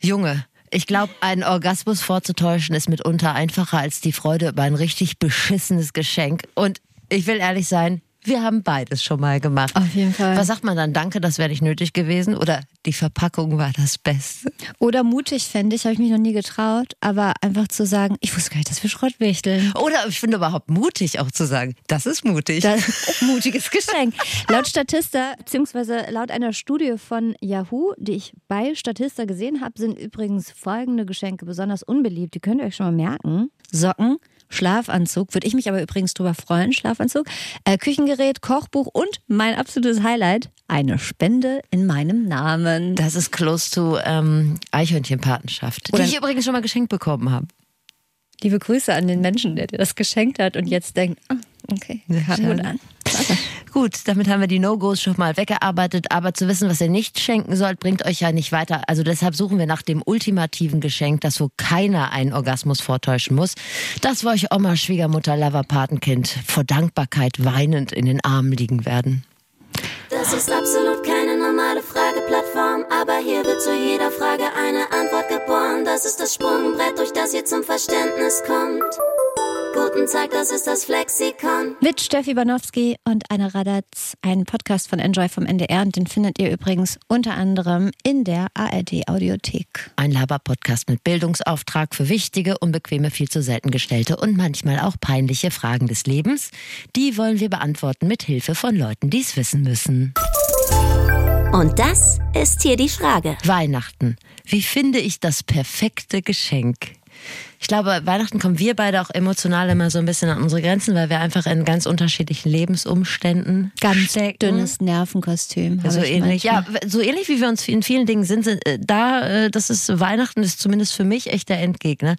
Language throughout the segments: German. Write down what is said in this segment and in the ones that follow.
Junge, ich glaube, einen Orgasmus vorzutäuschen ist mitunter einfacher als die Freude über ein richtig beschissenes Geschenk. Und ich will ehrlich sein, wir haben beides schon mal gemacht. Auf jeden Fall. Was sagt man dann? Danke, das wäre nicht nötig gewesen. Oder die Verpackung war das Beste. Oder mutig fände ich, habe ich mich noch nie getraut, aber einfach zu sagen, ich wusste gar nicht, dass wir Schrott wichteln. Oder ich finde überhaupt mutig auch zu sagen, das ist mutig. Das mutiges Geschenk. laut Statista, beziehungsweise laut einer Studie von Yahoo, die ich bei Statista gesehen habe, sind übrigens folgende Geschenke besonders unbeliebt. Die könnt ihr euch schon mal merken. Socken, Schlafanzug, würde ich mich aber übrigens drüber freuen, Schlafanzug, äh, Küchengerät, Kochbuch und mein absolutes Highlight, eine Spende in meinem Namen. Das ist close to ähm, Eichhörnchenpatenschaft, die ich übrigens schon mal geschenkt bekommen habe. Liebe Grüße an den Menschen, der dir das geschenkt hat und jetzt denkt, oh, okay, kam gut an. Gut, damit haben wir die No-Gos schon mal weggearbeitet. Aber zu wissen, was ihr nicht schenken sollt, bringt euch ja nicht weiter. Also deshalb suchen wir nach dem ultimativen Geschenk, das wo keiner einen Orgasmus vortäuschen muss. Das wo euch Oma, Schwiegermutter, Lover, Patenkind vor Dankbarkeit weinend in den Armen liegen werden. Das ist absolut keine normale Frageplattform, aber hier wird zu jeder Frage eine Antwort geboren. Das ist das Sprungbrett, durch das ihr zum Verständnis kommt. Guten Tag, das ist das Flexikon. Mit Steffi Banowski und Anna Radatz, ein Podcast von Enjoy vom NDR und den findet ihr übrigens unter anderem in der ARD Audiothek. Ein Laber-Podcast mit Bildungsauftrag für wichtige, unbequeme, viel zu selten gestellte und manchmal auch peinliche Fragen des Lebens. Die wollen wir beantworten mit Hilfe von Leuten, die es wissen müssen. Und das ist hier die Frage. Weihnachten. Wie finde ich das perfekte Geschenk? Ich glaube, Weihnachten kommen wir beide auch emotional immer so ein bisschen an unsere Grenzen, weil wir einfach in ganz unterschiedlichen Lebensumständen Ganz stecken. dünnes Nervenkostüm. So ähnlich, ja, so ähnlich wie wir uns in vielen Dingen sind, sind äh, da, äh, das ist Weihnachten ist zumindest für mich echt der Endgegner.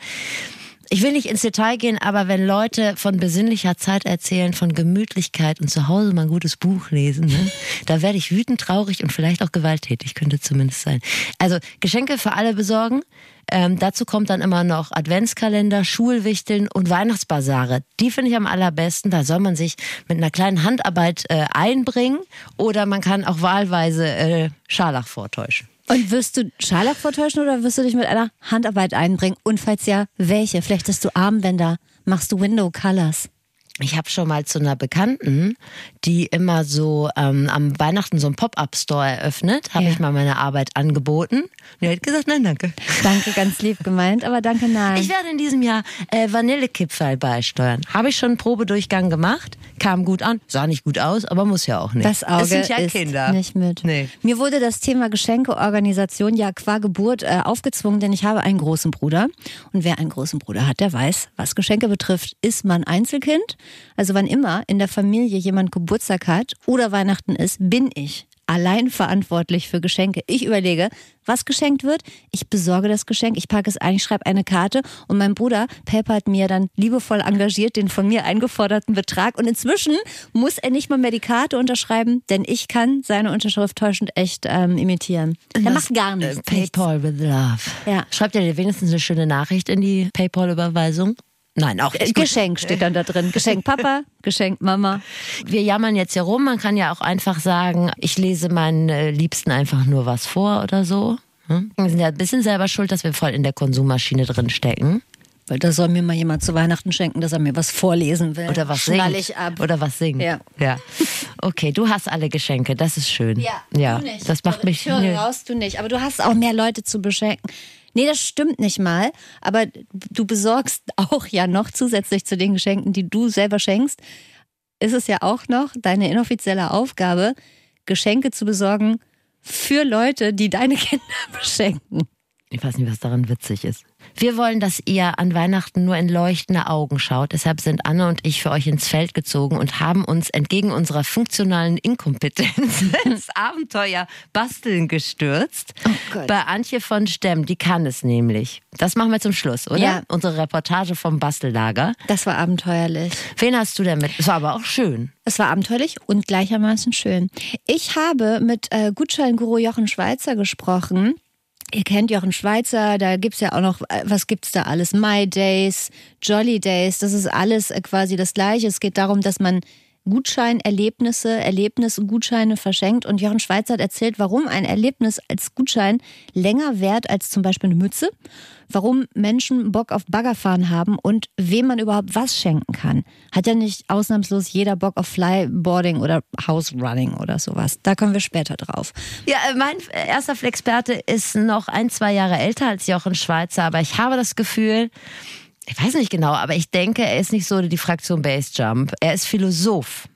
Ich will nicht ins Detail gehen, aber wenn Leute von besinnlicher Zeit erzählen, von Gemütlichkeit und zu Hause mal ein gutes Buch lesen, ne, da werde ich wütend, traurig und vielleicht auch gewalttätig, könnte zumindest sein. Also Geschenke für alle besorgen. Ähm, dazu kommt dann immer noch Adventskalender, Schulwichteln und Weihnachtsbasare. Die finde ich am allerbesten. Da soll man sich mit einer kleinen Handarbeit äh, einbringen oder man kann auch wahlweise äh, Scharlach vortäuschen. Und wirst du Scharlach vortäuschen oder wirst du dich mit einer Handarbeit einbringen? Und falls ja, welche? Vielleicht hast du Armbänder, machst du Window Colors. Ich habe schon mal zu einer Bekannten, die immer so ähm, am Weihnachten so einen Pop-up-Store eröffnet, habe Ja. ich mal meine Arbeit angeboten. Und die hat gesagt, nein, danke. Danke, ganz lieb gemeint, aber danke, nein. Ich werde in diesem Jahr äh, Vanillekipferl beisteuern. Habe ich schon einen Probedurchgang gemacht, kam gut an, sah nicht gut aus, aber muss ja auch nicht. Das Auge es sind ja ist Kinder. nicht mit. Nee. Mir wurde das Thema Geschenkeorganisation ja qua Geburt äh, aufgezwungen, denn ich habe einen großen Bruder. Und wer einen großen Bruder hat, der weiß, was Geschenke betrifft, ist man Einzelkind. Also wann immer in der Familie jemand Geburtstag hat oder Weihnachten ist, bin ich allein verantwortlich für Geschenke. Ich überlege, was geschenkt wird. Ich besorge das Geschenk, ich packe es ein, ich schreibe eine Karte und mein Bruder papert mir dann liebevoll engagiert den von mir eingeforderten Betrag. Und inzwischen muss er nicht mal mehr die Karte unterschreiben, denn ich kann seine Unterschrift täuschend echt ähm, imitieren. Der macht gar nichts. Äh, PayPal with Love. Ja. Schreibt ihr dir wenigstens eine schöne Nachricht in die PayPal-Überweisung? Nein, auch Äh, nicht. Gut. Geschenk steht dann da drin. Geschenk Papa, Geschenk Mama. Wir jammern jetzt hier rum. Man kann ja auch einfach sagen, ich lese meinen äh, Liebsten einfach nur was vor oder so. Hm? Wir sind ja ein bisschen selber schuld, dass wir voll in der Konsummaschine drin stecken. Weil da soll mir mal jemand zu Weihnachten schenken, dass er mir was vorlesen will. Oder was Schnall singt. ich ab. Oder was singt. Ja. ja. Okay, du hast alle Geschenke. Das ist schön. ja. Das macht mich. Ich höre raus, du nicht. Aber du hast auch mehr Leute zu beschenken. Nee, das stimmt nicht mal. Aber du besorgst auch ja noch zusätzlich zu den Geschenken, die du selber schenkst, ist es ja auch noch deine inoffizielle Aufgabe, Geschenke zu besorgen für Leute, die deine Kinder beschenken. Ich weiß nicht, was daran witzig ist. Wir wollen, dass ihr an Weihnachten nur in leuchtende Augen schaut. Deshalb sind Anne und ich für euch ins Feld gezogen und haben uns entgegen unserer funktionalen Inkompetenz ins Abenteuer Basteln gestürzt. Oh. Bei Antje von Stemm, die kann es nämlich. Das machen wir zum Schluss, oder? Ja. Unsere Reportage vom Bastellager. Das war abenteuerlich. Wen hast du denn mit? Es war aber auch schön. Es war abenteuerlich und gleichermaßen schön. Ich habe mit äh, Gutscheinguru Jochen Schweizer gesprochen. Ihr kennt Jochen Schweizer, da gibt's ja auch noch, äh, was gibt's da alles? My Days, Jolly Days, das ist alles äh, quasi das Gleiche. Es geht darum, dass man Gutscheinerlebnisse, Erlebnisgutscheine verschenkt. Und Jochen Schweizer hat erzählt, warum ein Erlebnis als Gutschein länger wert als zum Beispiel eine Mütze, warum Menschen Bock auf Baggerfahren haben und wem man überhaupt was schenken kann. Hat ja nicht ausnahmslos jeder Bock auf Flyboarding oder House Running oder sowas. Da kommen wir später drauf. Ja, äh, mein erster Flexperte ist noch ein, zwei Jahre älter als Jochen Schweizer, aber ich habe das Gefühl, ich weiß nicht genau, aber ich denke, er ist nicht so die Fraktion Bassjump. Er ist Philosoph.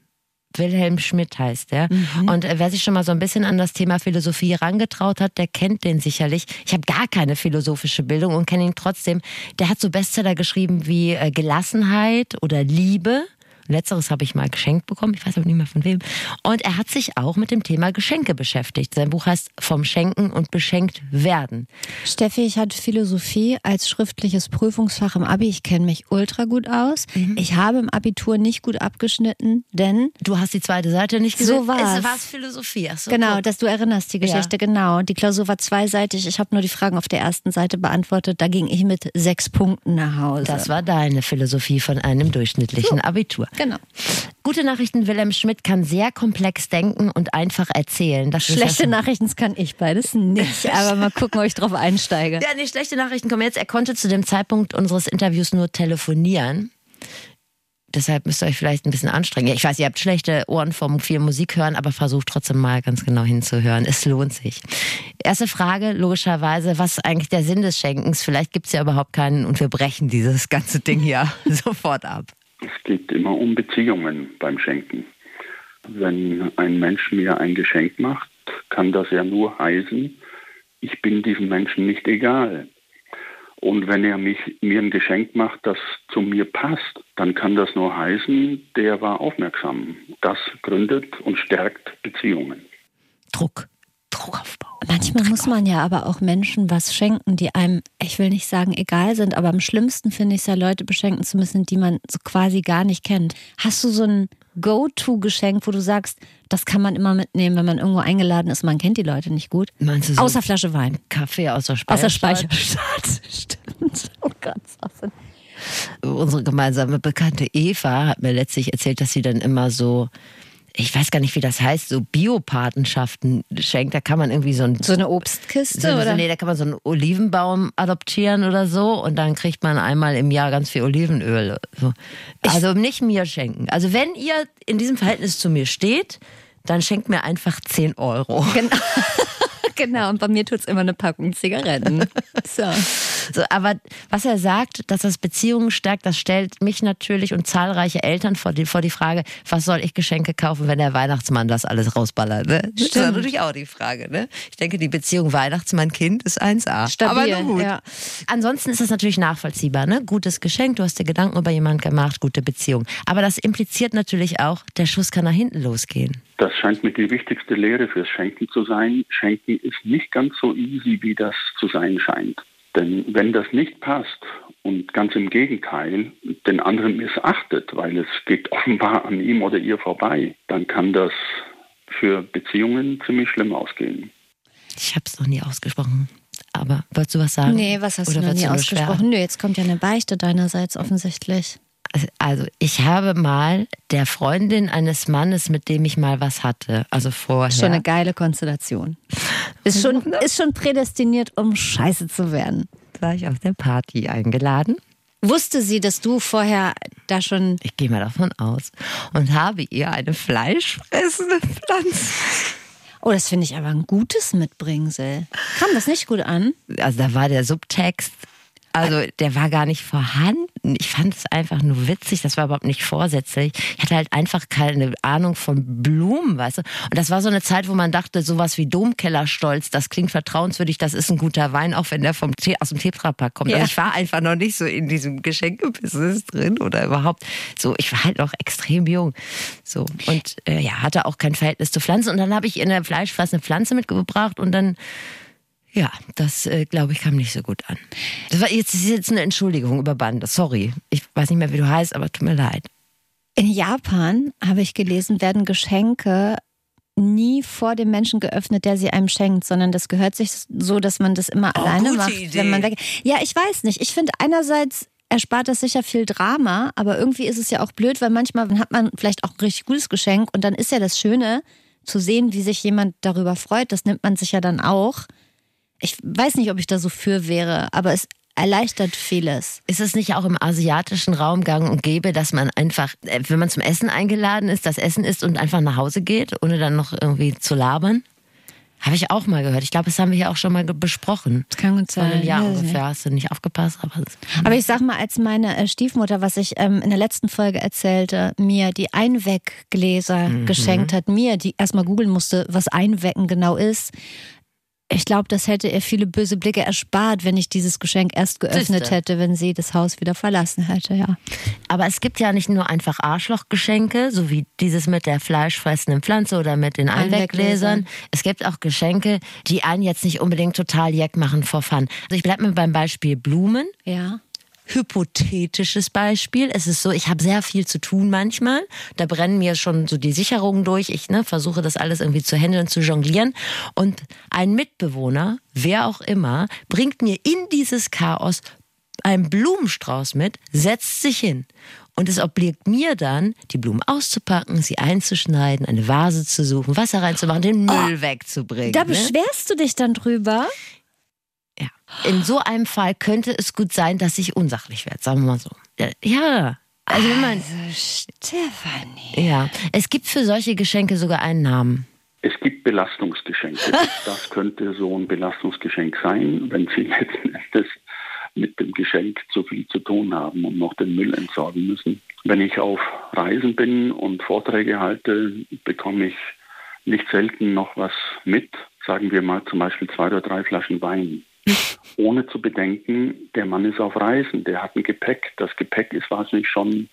Wilhelm Schmidt heißt er. Mhm. Und äh, wer sich schon mal so ein bisschen an das Thema Philosophie herangetraut hat, der kennt den sicherlich. Ich habe gar keine philosophische Bildung und kenne ihn trotzdem. Der hat so Bestseller geschrieben wie äh, Gelassenheit oder Liebe. Letzteres habe ich mal geschenkt bekommen, ich weiß aber nicht mehr von wem. Und er hat sich auch mit dem Thema Geschenke beschäftigt. Sein Buch heißt Vom Schenken und Beschenkt werden. Steffi, ich hatte Philosophie als schriftliches Prüfungsfach im Abi. Ich kenne mich ultra gut aus. Mhm. Ich habe im Abitur nicht gut abgeschnitten, denn. Du hast die zweite Seite nicht gesehen. So war es. war Philosophie. Ach so, genau, dass du erinnerst die Geschichte, ja. genau. Die Klausur war zweiseitig. Ich habe nur die Fragen auf der ersten Seite beantwortet. Da ging ich mit sechs Punkten nach Hause. Das war deine Philosophie von einem durchschnittlichen so. Abitur. Genau. Gute Nachrichten, Wilhelm Schmidt kann sehr komplex denken und einfach erzählen. Das schlechte Nachrichten kann ich beides nicht, aber mal gucken, ob ich drauf einsteige. Ja, nee, schlechte Nachrichten kommen jetzt. Er konnte zu dem Zeitpunkt unseres Interviews nur telefonieren. Deshalb müsst ihr euch vielleicht ein bisschen anstrengen. Ich weiß, ihr habt schlechte Ohren vom viel Musik hören, aber versucht trotzdem mal ganz genau hinzuhören. Es lohnt sich. Erste Frage, logischerweise, was ist eigentlich der Sinn des Schenkens? Vielleicht gibt es ja überhaupt keinen und wir brechen dieses ganze Ding hier sofort ab. Es geht immer um Beziehungen beim Schenken. Wenn ein Mensch mir ein Geschenk macht, kann das ja nur heißen, ich bin diesem Menschen nicht egal. Und wenn er mich, mir ein Geschenk macht, das zu mir passt, dann kann das nur heißen, der war aufmerksam. Das gründet und stärkt Beziehungen. Druck. Druckaufbau. Manchmal muss man ja aber auch Menschen was schenken, die einem, ich will nicht sagen egal sind, aber am schlimmsten finde ich es ja, Leute beschenken zu müssen, die man so quasi gar nicht kennt. Hast du so ein Go-To-Geschenk, wo du sagst, das kann man immer mitnehmen, wenn man irgendwo eingeladen ist, man kennt die Leute nicht gut? Meinst du so Außer Flasche Wein. Kaffee aus der Speicherstadt. Aus der Speicherstadt. Stimmt. Oh Gott, Sachen. Unsere gemeinsame Bekannte Eva hat mir letztlich erzählt, dass sie dann immer so ich weiß gar nicht, wie das heißt, so Biopatenschaften schenkt. Da kann man irgendwie so, ein, so eine Obstkiste so, oder? Nee, da kann man so einen Olivenbaum adoptieren oder so und dann kriegt man einmal im Jahr ganz viel Olivenöl. So. Also ich, nicht mir schenken. Also wenn ihr in diesem Verhältnis zu mir steht, dann schenkt mir einfach 10 Euro. Genau. genau, und bei mir tut es immer eine Packung Zigaretten. So. so. Aber was er sagt, dass das Beziehungen stärkt, das stellt mich natürlich und zahlreiche Eltern vor die, vor die Frage, was soll ich Geschenke kaufen, wenn der Weihnachtsmann das alles rausballert? Ne? Das ist natürlich auch die Frage. Ne? Ich denke, die Beziehung Weihnachtsmann-Kind ist 1A. Stabil, Aber gut. Ja. Ansonsten ist das natürlich nachvollziehbar. Ne? Gutes Geschenk, du hast dir Gedanken über jemanden gemacht, gute Beziehung. Aber das impliziert natürlich auch, der Schuss kann nach hinten losgehen. Das scheint mir die wichtigste Lehre fürs Schenken zu sein. Schenken ist nicht ganz so easy, wie das zu sein scheint. Denn wenn das nicht passt und ganz im Gegenteil den anderen missachtet, weil es geht offenbar an ihm oder ihr vorbei, dann kann das für Beziehungen ziemlich schlimm ausgehen. Ich habe es noch nie ausgesprochen. Aber wolltest du was sagen? Nee, was hast Oder du noch nie ausgesprochen? Nö, jetzt kommt ja eine Beichte deinerseits offensichtlich. Also ich habe mal der Freundin eines Mannes, mit dem ich mal was hatte, also vorher. Schon eine geile Konstellation. Ist schon, ist schon prädestiniert, um scheiße zu werden. War ich auf der Party eingeladen. Wusste sie, dass du vorher da schon. Ich gehe mal davon aus. Und habe ihr eine fleischfressende Pflanze. Oh, das finde ich aber ein gutes Mitbringsel. Kam das nicht gut an? Also da war der Subtext also der war gar nicht vorhanden. Ich fand es einfach nur witzig. Das war überhaupt nicht vorsätzlich. Ich hatte halt einfach keine Ahnung von Blumen, weißt du. Und das war so eine Zeit, wo man dachte, sowas wie Domkellerstolz, das klingt vertrauenswürdig, das ist ein guter Wein, auch wenn der vom Tee, aus dem Tetrapack kommt. Also ja. Also ich war einfach noch nicht so in diesem Geschenkebusiness drin oder überhaupt so. Ich war halt noch extrem jung. So. Und äh, ja, hatte auch kein Verhältnis zu Pflanzen. Und dann habe ich in der Fleischfressende Pflanze mitgebracht und dann ja, das äh, glaube ich kam nicht so gut an. Das war jetzt, das ist jetzt eine Entschuldigung über Bande. Sorry. Ich weiß nicht mehr, wie du heißt, aber tut mir leid. In Japan, habe ich gelesen, werden Geschenke nie vor dem Menschen geöffnet, der sie einem schenkt, sondern das gehört sich so, dass man das immer oh, alleine macht, Idee. wenn man weg. Ja, ich weiß nicht. Ich finde einerseits erspart das sicher viel Drama, aber irgendwie ist es ja auch blöd, weil manchmal hat man vielleicht auch ein richtig gutes Geschenk und dann ist ja das Schöne, zu sehen, wie sich jemand darüber freut. Das nimmt man sich ja dann auch. Ich weiß nicht, ob ich da so für wäre, aber es erleichtert vieles. Ist es nicht auch im asiatischen Raum gang und gäbe, dass man einfach, äh, wenn man zum Essen eingeladen ist, das Essen isst und einfach nach Hause geht, ohne dann noch irgendwie zu labern? Habe ich auch mal gehört. Ich glaube, das haben wir hier auch schon mal besprochen. Das kann gut sein. Vor einem Jahr Ja, ungefähr. Hast du nicht aufgepasst? Aber Aber ich sag mal, als meine äh, Stiefmutter, was ich ähm, in der letzten Folge erzählte, mir die Einweggläser geschenkt hat, mir, die erstmal googeln musste, was Einwecken genau ist. Ich glaube, das hätte ihr viele böse Blicke erspart, wenn ich dieses Geschenk erst geöffnet Siehste. hätte, wenn sie das Haus wieder verlassen hätte, ja. Aber es gibt ja nicht nur einfach Arschlochgeschenke, so wie dieses mit der fleischfressenden Pflanze oder mit den Einweggläsern. Es gibt auch Geschenke, die einen jetzt nicht unbedingt total jeck machen vor Fun. Also ich bleibe mal beim Beispiel Blumen. Ja. Hypothetisches Beispiel. Es ist so, ich habe sehr viel zu tun manchmal. Da brennen mir schon so die Sicherungen durch. Ich ne, versuche das alles irgendwie zu handeln, zu jonglieren. Und ein Mitbewohner, wer auch immer, bringt mir in dieses Chaos einen Blumenstrauß mit, setzt sich hin. Und es obliegt mir dann, die Blumen auszupacken, sie einzuschneiden, eine Vase zu suchen, Wasser reinzumachen, den Müll wegzubringen. Da ne? beschwerst du dich dann drüber? In so einem Fall könnte es gut sein, dass ich unsachlich werde, sagen wir mal so. Ja. Also wenn man, Stefanie. ja, es gibt für solche Geschenke sogar einen Namen. Es gibt Belastungsgeschenke. Das könnte so ein Belastungsgeschenk sein, wenn Sie letzten Endes mit dem Geschenk zu viel zu tun haben und noch den Müll entsorgen müssen. Wenn ich auf Reisen bin und Vorträge halte, bekomme ich nicht selten noch was mit, sagen wir mal zum Beispiel zwei oder drei Flaschen Wein. Ohne zu bedenken, der Mann ist auf Reisen, der hat ein Gepäck. Das Gepäck ist wahrscheinlich schon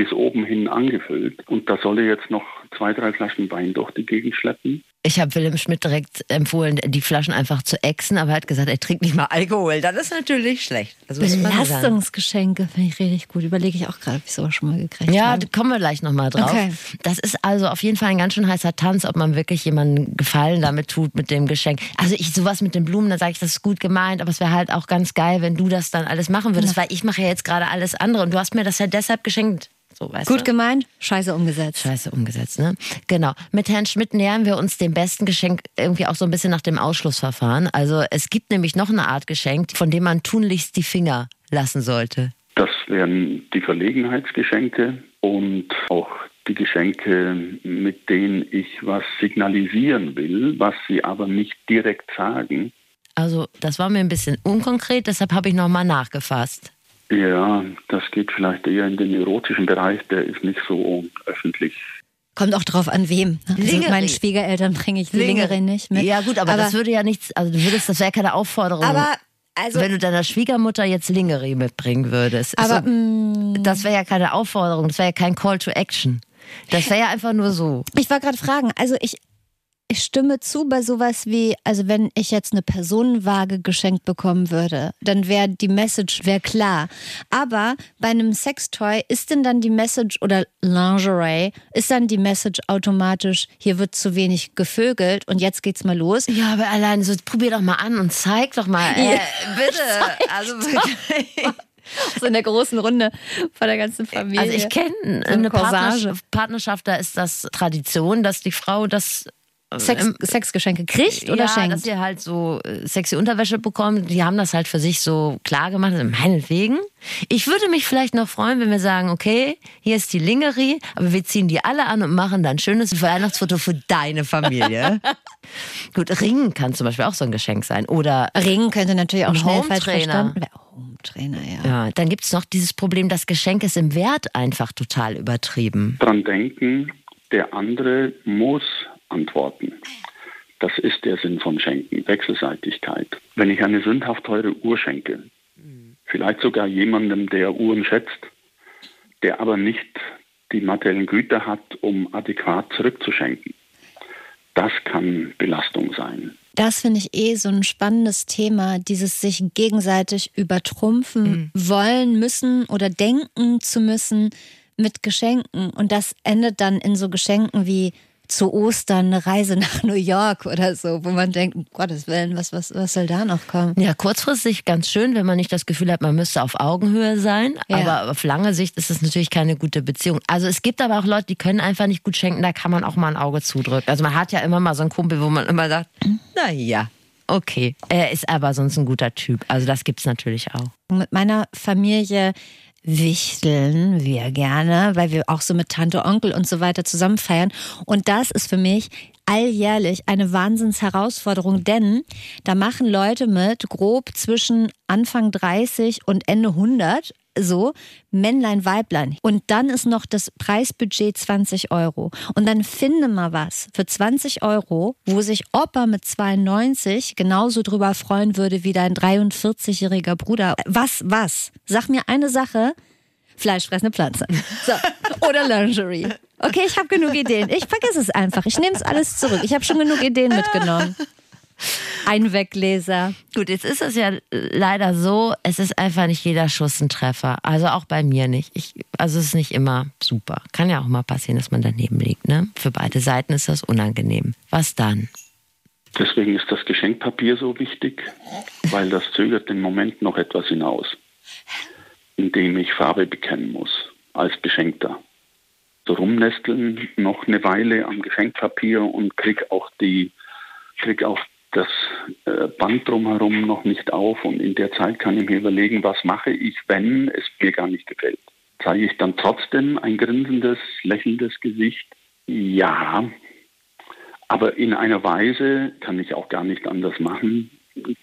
bis oben hin angefüllt. Und da soll er jetzt noch zwei, drei Flaschen Wein durch die Gegend schleppen. Ich habe Willem Schmidt direkt empfohlen, die Flaschen einfach zu exen, aber er hat gesagt, er trinkt nicht mal Alkohol. Das ist natürlich schlecht. Also? Belastungsgeschenke finde ich richtig gut. Überlege ich auch gerade, ob ich sowas schon mal gekriegt Ja, habe. da kommen wir gleich nochmal drauf. Okay. Das ist also auf jeden Fall ein ganz schön heißer Tanz, ob man wirklich jemanden Gefallen damit tut mit dem Geschenk. Also ich sowas mit den Blumen, da sage ich, das ist gut gemeint, aber es wäre halt auch ganz geil, wenn du das dann alles machen würdest, weil ich mache ja jetzt gerade alles andere und du hast mir das ja deshalb geschenkt. So, weißt Gut du? gemeint, scheiße umgesetzt. Scheiße umgesetzt, ne? Genau. Mit Herrn Schmidt nähern wir uns dem besten Geschenk irgendwie auch so ein bisschen nach dem Ausschlussverfahren. Also es gibt nämlich noch eine Art Geschenk, von dem man tunlichst die Finger lassen sollte. Das wären die Verlegenheitsgeschenke und auch die Geschenke, mit denen ich was signalisieren will, was sie aber nicht direkt sagen. Also das war mir ein bisschen unkonkret, deshalb habe ich nochmal nachgefasst. Ja, das geht vielleicht eher in den erotischen Bereich, der ist nicht so öffentlich. Kommt auch drauf an wem. Also Lingerie. meinen Schwiegereltern bringe ich die Lingerie nicht mit. Ja gut, aber, das würde ja nichts, also du würdest, das wäre keine Aufforderung. aber also wenn du deiner Schwiegermutter jetzt Lingerie mitbringen würdest. Aber, so, das wäre ja keine Aufforderung, das wäre ja kein Call to Action. Das wäre ja einfach nur so. Ich wollte gerade fragen, also ich, ich stimme zu bei sowas wie, also wenn ich jetzt eine Personenwaage geschenkt bekommen würde, dann wäre die Message wär klar. Aber bei einem Sextoy ist denn dann die Message oder Lingerie, ist dann die Message automatisch, hier wird zu wenig gevögelt und jetzt geht's mal los. Ja, aber allein so, probier doch mal an und zeig doch mal. Äh, bitte. Also wirklich. So in der großen Runde von der ganzen Familie. Also ich kenne eine eine. Partnerschaft, Partnerschaft, da ist das Tradition, dass die Frau das Sex, im- Sexgeschenke kriegt oder ja, schenkt? dass sie halt so äh, sexy Unterwäsche bekommen. Die haben das halt für sich so klar gemacht. Also meinetwegen. Ich würde mich vielleicht noch freuen, wenn wir sagen, okay, hier ist die Lingerie, aber wir ziehen die alle an und machen dann ein schönes Weihnachtsfoto für deine Familie. Gut, Ringen kann zum Beispiel auch so ein Geschenk sein. Oder Ring könnte natürlich auch Ein schnell falsch verstanden werden. Hometrainer, ja. ja, dann gibt es noch dieses Problem, das Geschenk ist im Wert einfach total übertrieben. Dran denken, der andere muss antworten. Das ist der Sinn von Schenken, Wechselseitigkeit. Wenn ich eine sündhaft teure Uhr schenke, vielleicht sogar jemandem, der Uhren schätzt, der aber nicht die materiellen Güter hat, um adäquat zurückzuschenken, das kann Belastung sein. Das finde ich eh so ein spannendes Thema, dieses sich gegenseitig übertrumpfen wollen müssen oder denken zu müssen mit Geschenken. Und das endet dann in so Geschenken wie zu Ostern eine Reise nach New York oder so, wo man denkt, um Gottes Willen, was, was, was soll da noch kommen? Ja, kurzfristig ganz schön, wenn man nicht das Gefühl hat, man müsste auf Augenhöhe sein. Ja. Aber auf lange Sicht ist es natürlich keine gute Beziehung. Also es gibt aber auch Leute, die können einfach nicht gut schenken, da kann man auch mal ein Auge zudrücken. Also man hat ja immer mal so einen Kumpel, wo man immer sagt, na ja, okay. Er ist aber sonst ein guter Typ. Also das gibt's natürlich auch. Mit meiner Familie wichteln wir gerne, weil wir auch so mit Tante, Onkel und so weiter zusammen feiern. Und das ist für mich alljährlich eine Wahnsinnsherausforderung, denn da machen Leute mit grob zwischen Anfang 30 und Ende 100 so Männlein, Weiblein. Und dann ist noch das Preisbudget 20 Euro. Und dann finde mal was für 20 Euro, wo sich Opa mit 92 genauso drüber freuen würde wie dein 43-jähriger Bruder. Was, was? Sag mir eine Sache. Fleischfressende Pflanze. So. Oder Lingerie. Okay, ich habe genug Ideen. Ich vergesse es einfach. Ich nehme es alles zurück. Ich habe schon genug Ideen mitgenommen. Einweggläser. Gut, jetzt ist es ja leider so, es ist einfach nicht jeder Schuss ein Treffer. Also auch bei mir nicht. Ich, also es ist nicht immer super. Kann ja auch mal passieren, dass man daneben liegt. Ne? Für beide Seiten ist das unangenehm. Was dann? Deswegen ist das Geschenkpapier so wichtig, weil das zögert den Moment noch etwas hinaus, in dem ich Farbe bekennen muss als Beschenkter. So rumnesteln noch eine Weile am Geschenkpapier und krieg auch die krieg auch das äh, Band drumherum noch nicht auf und in der Zeit kann ich mir überlegen, was mache ich, wenn es mir gar nicht gefällt. Zeige ich dann trotzdem ein grinsendes, lächelndes Gesicht? Ja, aber in einer Weise kann ich auch gar nicht anders machen,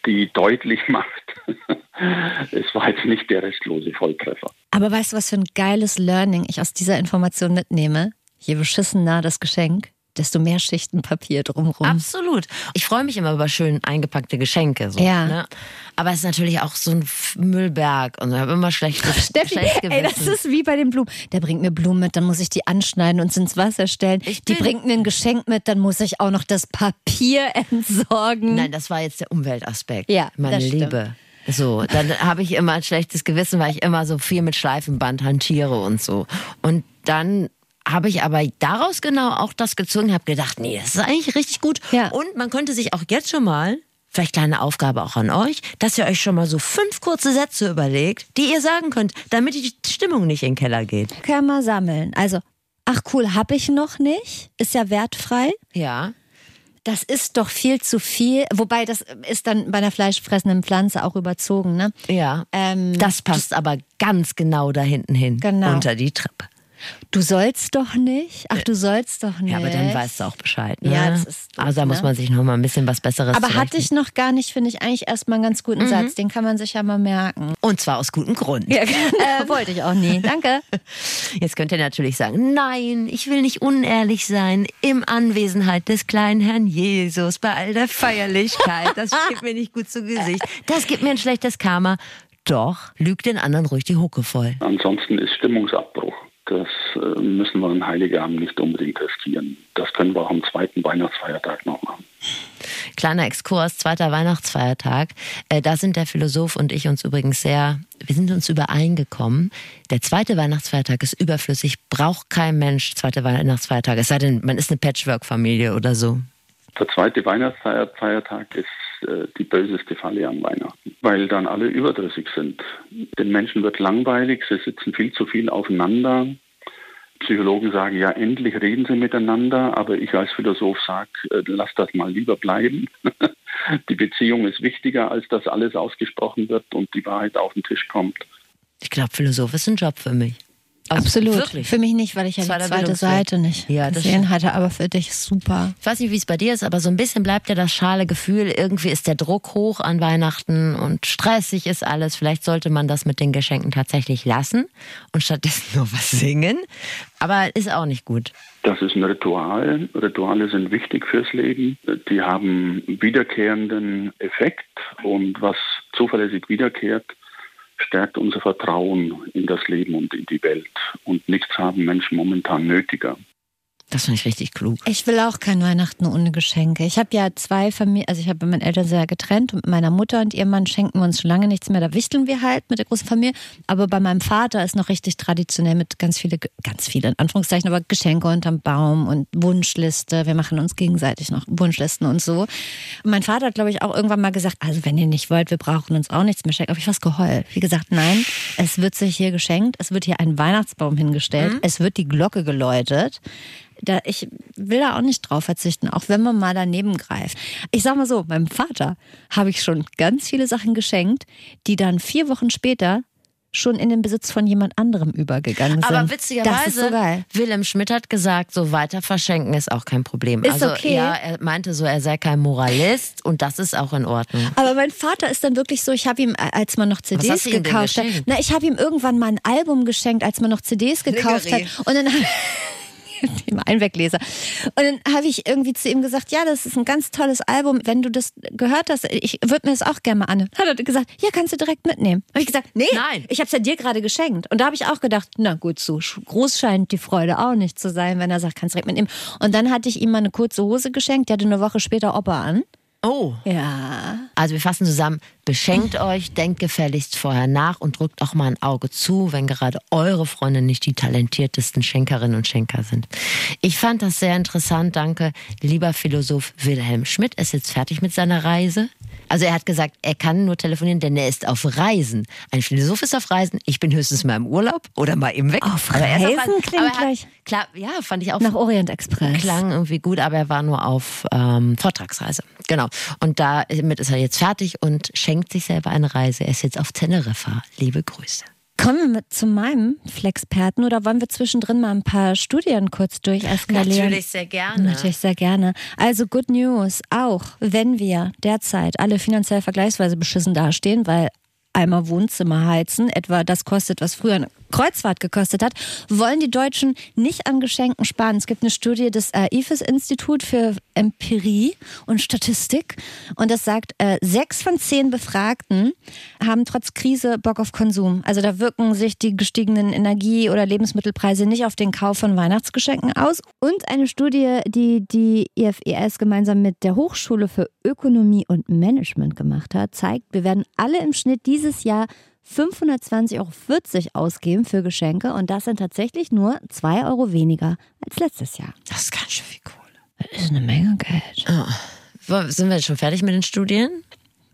die deutlich macht, es war jetzt nicht der restlose Volltreffer. Aber weißt du, was für ein geiles Learning ich aus dieser Information mitnehme? Je beschissener das Geschenk, desto mehr Schichten Papier drumherum. Absolut. Ich freue mich immer über schön eingepackte Geschenke. So, Ja. Ne? Aber es ist natürlich auch so ein Müllberg und ich habe immer schlechtes, Steffi, schlechtes ey, das Gewissen. ist wie bei den Blumen. Der bringt mir Blumen mit, dann muss ich die anschneiden und ins Wasser stellen. Die bringt mir ein Geschenk mit, dann muss ich auch noch das Papier entsorgen. Nein, das war jetzt der Umweltaspekt. Ja, meine das stimmt. Liebe. So, dann habe ich immer ein schlechtes Gewissen, weil ich immer so viel mit Schleifenband hantiere und so. Und dann habe ich aber daraus genau auch das gezogen, habe gedacht, nee, das ist eigentlich richtig gut. Ja. Und man könnte sich auch jetzt schon mal, vielleicht kleine Aufgabe auch an euch, dass ihr euch schon mal so fünf kurze Sätze überlegt, die ihr sagen könnt, damit die Stimmung nicht in den Keller geht. Können wir sammeln. Also, ach cool, hab ich noch nicht. Ist ja wertfrei. Ja. Das ist doch viel zu viel. Wobei, das ist dann bei einer fleischfressenden Pflanze auch überzogen, ne? Ja. Ähm, das passt aber ganz genau da hinten hin. Genau. Unter die Treppe. Du sollst doch nicht? Ach, du sollst doch nicht. Ja, aber dann weißt du auch Bescheid. Ne? Ja, das ist doof, Also da muss ne? man sich noch mal ein bisschen was Besseres Aber hatte ich noch gar nicht, finde ich eigentlich erstmal einen ganz guten Mhm. Satz. Den kann man sich ja mal merken. Und zwar aus gutem Grund. äh, wollte ich auch nie. Danke. Jetzt könnt ihr natürlich sagen, nein, ich will nicht unehrlich sein im Anwesenheit des kleinen Herrn Jesus bei all der Feierlichkeit. Das steht mir nicht gut zu Gesicht. Das gibt mir ein schlechtes Karma. Doch, lügt den anderen ruhig die Hucke voll. Ansonsten ist Stimmungsabbruch. Das äh, müssen wir an Heiligabend nicht unbedingt riskieren. Das können wir auch am zweiten Weihnachtsfeiertag noch machen. Kleiner Exkurs, zweiter Weihnachtsfeiertag. Äh, da sind der Philosoph und ich uns übrigens sehr, wir sind uns übereingekommen. Der zweite Weihnachtsfeiertag ist überflüssig, braucht kein Mensch zweite Weihnachtsfeiertag. Es sei denn, man ist eine Patchwork-Familie oder so. Der zweite Weihnachtsfeiertag ist äh, die böseste Falle an Weihnachten, weil dann alle überdrüssig sind. Den Menschen wird langweilig, sie sitzen viel zu viel aufeinander. Psychologen sagen, ja, endlich reden sie miteinander, aber ich als Philosoph sage, äh, lass das mal lieber bleiben. die Beziehung ist wichtiger, als dass alles ausgesprochen wird und die Wahrheit auf den Tisch kommt. Ich glaube, Philosoph ist ein Job für mich. Also Absolut. Wirklich. Für mich nicht, weil ich ja Zweiter die zweite. Seite nicht Ja, das gesehen hatte, aber für dich super. Ich weiß nicht, wie es bei dir ist, aber so ein bisschen bleibt ja das schale Gefühl, irgendwie ist der Druck hoch an Weihnachten und stressig ist alles. Vielleicht sollte man das mit den Geschenken tatsächlich lassen und stattdessen nur was singen. Aber ist auch nicht gut. Das ist ein Ritual. Rituale sind wichtig fürs Leben. Die haben wiederkehrenden Effekt und was zuverlässig wiederkehrt, stärkt unser Vertrauen in das Leben und in die Welt. Und nichts haben Menschen momentan nötiger. Das finde ich richtig klug. Ich will auch kein Weihnachten ohne Geschenke. Ich habe ja zwei Familien, also ich habe meine Eltern sehr getrennt und mit meiner Mutter und ihrem Mann schenken wir uns schon lange nichts mehr. Da wichteln wir halt mit der großen Familie. Aber bei meinem Vater ist noch richtig traditionell mit ganz viele, ganz viele in Anführungszeichen, aber Geschenke unterm Baum und Wunschliste. Wir machen uns gegenseitig noch Wunschlisten und so. Und mein Vater hat, glaube ich, auch irgendwann mal gesagt, also wenn ihr nicht wollt, wir brauchen uns auch nichts mehr schenken. Aber ich was geheult. Wie gesagt, nein, es wird sich hier geschenkt. Es wird hier ein Weihnachtsbaum hingestellt. Mhm. Es wird die Glocke geläutet da, ich will da auch nicht drauf verzichten, auch wenn man mal daneben greift. Ich sag mal so, meinem Vater habe ich schon ganz viele Sachen geschenkt, die dann vier Wochen später schon in den Besitz von jemand anderem übergegangen sind. Aber witzigerweise, so Wilhelm Schmidt hat gesagt, so weiter verschenken ist auch kein Problem. Ist also okay. ja, er meinte so, er sei kein Moralist und das ist auch in Ordnung. Aber mein Vater ist dann wirklich so, ich habe ihm, als man noch CDs gekauft hat, na, ich habe ihm irgendwann mal ein Album geschenkt, als man noch CDs gekauft Liggerie. hat. Und dann Thema Einwegleser. Und dann habe ich irgendwie zu ihm gesagt, ja, das ist ein ganz tolles Album. Wenn du das gehört hast, ich würde mir das auch gerne mal an. Hat er gesagt, ja, kannst du direkt mitnehmen. Habe ich gesagt, nee, Nein. ich habe es ja dir gerade geschenkt. Und da habe ich auch gedacht, na gut, so groß scheint die Freude auch nicht zu sein, wenn er sagt, kannst du direkt mitnehmen. Und dann hatte ich ihm mal eine kurze Hose geschenkt, die hatte eine Woche später Opa an. Oh. Ja. Also wir fassen zusammen, beschenkt euch, denkt gefälligst vorher nach und drückt auch mal ein Auge zu, wenn gerade eure Freunde nicht die talentiertesten Schenkerinnen und Schenker sind. Ich fand das sehr interessant, danke. Lieber Philosoph Wilhelm Schmidt ist jetzt fertig mit seiner Reise. Also er hat gesagt, er kann nur telefonieren, denn er ist auf Reisen. Ein Philosoph ist auf Reisen. Ich bin höchstens mal im Urlaub oder mal eben weg. Auf Reisen, auf klingt hat, gleich. Klar, ja, fand ich auch. Nach Orient Express. Klang irgendwie gut, aber er war nur auf ähm, Vortragsreise. Genau. Und damit ist er jetzt fertig und schenkt sich selber eine Reise. Er ist jetzt auf Teneriffa. Liebe Grüße. Kommen wir zu meinem Flexperten oder wollen wir zwischendrin mal ein paar Studien kurz durcheskalieren? Natürlich sehr gerne. Natürlich sehr gerne. Also Good News, auch wenn wir derzeit alle finanziell vergleichsweise beschissen dastehen, weil einmal Wohnzimmer heizen, etwa das kostet, was früher Kreuzfahrt gekostet hat, wollen die Deutschen nicht an Geschenken sparen. Es gibt eine Studie des äh, IFES-Institut für Empirie und Statistik und das sagt, äh, sechs von zehn Befragten haben trotz Krise Bock auf Konsum. Also da wirken sich die gestiegenen Energie- oder Lebensmittelpreise nicht auf den Kauf von Weihnachtsgeschenken aus. Und eine Studie, die die IFES gemeinsam mit der Hochschule für Ökonomie und Management gemacht hat, zeigt, wir werden alle im Schnitt dieses Jahr 520,40 Euro ausgeben für Geschenke und das sind tatsächlich nur 2 Euro weniger als letztes Jahr. Das ist ganz schön viel Kohle. Das ist eine Menge Geld. Oh. Sind wir jetzt schon fertig mit den Studien?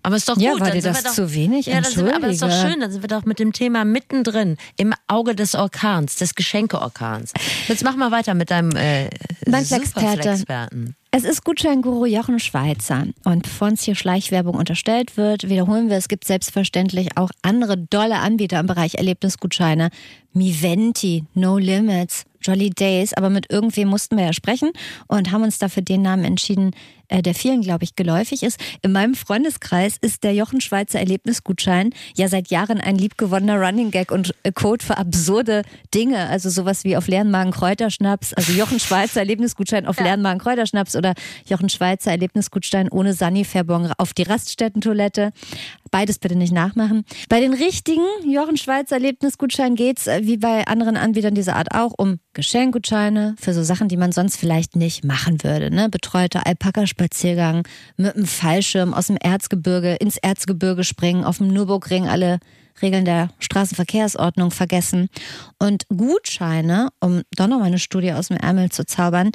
Aber ist doch gut. Ja, war dir das doch, zu wenig? Ja, das wir, aber ist doch schön. Dann sind wir doch mit dem Thema mittendrin, im Auge des Orkans, des Geschenkeorkans. Jetzt mach mal weiter mit deinem äh, mein Flexperten. Es ist Gutscheinguru Jochen Schweizer. Und bevor uns hier Schleichwerbung unterstellt wird, wiederholen wir, es gibt selbstverständlich auch andere dolle Anbieter im Bereich Erlebnisgutscheine. Miventi, No Limits, Jolly Days. Aber mit irgendwem mussten wir ja sprechen und haben uns dafür den Namen entschieden, äh, der vielen, glaube ich, geläufig ist. In meinem Freundeskreis ist der Jochen Schweizer Erlebnisgutschein ja seit Jahren ein liebgewonnener Running Gag und äh, Code für absurde Dinge. Also sowas wie auf leeren Magen Kräuterschnaps, also Jochen Schweizer Erlebnisgutschein auf ja. leeren Magen Kräuterschnaps oder Jochen Schweizer Erlebnisgutstein ohne Sanifair-Bon auf die Raststättentoilette. Beides bitte nicht nachmachen. Bei den richtigen Jochen Schweizer Erlebnisgutscheinen geht's äh, wie bei anderen Anbietern dieser Art auch um Geschenkgutscheine für so Sachen, die man sonst vielleicht nicht machen würde. Ne? Betreuter Alpaka-Spaziergang mit einem Fallschirm aus dem Erzgebirge ins Erzgebirge springen, auf dem Nürburgring alle Regeln der Straßenverkehrsordnung vergessen. Und Gutscheine, um doch noch mal eine Studie aus dem Ärmel zu zaubern,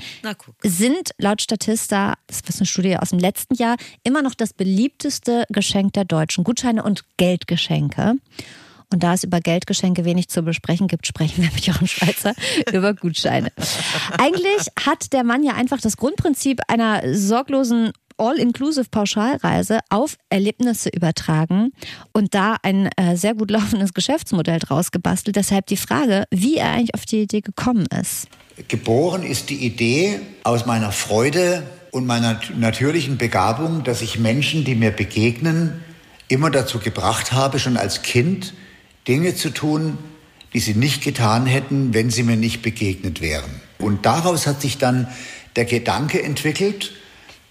sind laut Statista, das ist eine Studie aus dem letzten Jahr, immer noch das beliebteste Geschenk der Deutschen. Gutscheine und Geldgeschenke. Und da es über Geldgeschenke wenig zu besprechen gibt, sprechen wir mit Jochen Schweizer über Gutscheine. Eigentlich hat der Mann ja einfach das Grundprinzip einer sorglosen All-Inclusive Pauschalreise auf Erlebnisse übertragen und da ein äh, sehr gut laufendes Geschäftsmodell draus gebastelt. Deshalb die Frage, wie er eigentlich auf die Idee gekommen ist. Geboren ist die Idee aus meiner Freude und meiner natürlichen Begabung, dass ich Menschen, die mir begegnen, immer dazu gebracht habe, schon als Kind Dinge zu tun, die sie nicht getan hätten, wenn sie mir nicht begegnet wären. Und daraus hat sich dann der Gedanke entwickelt,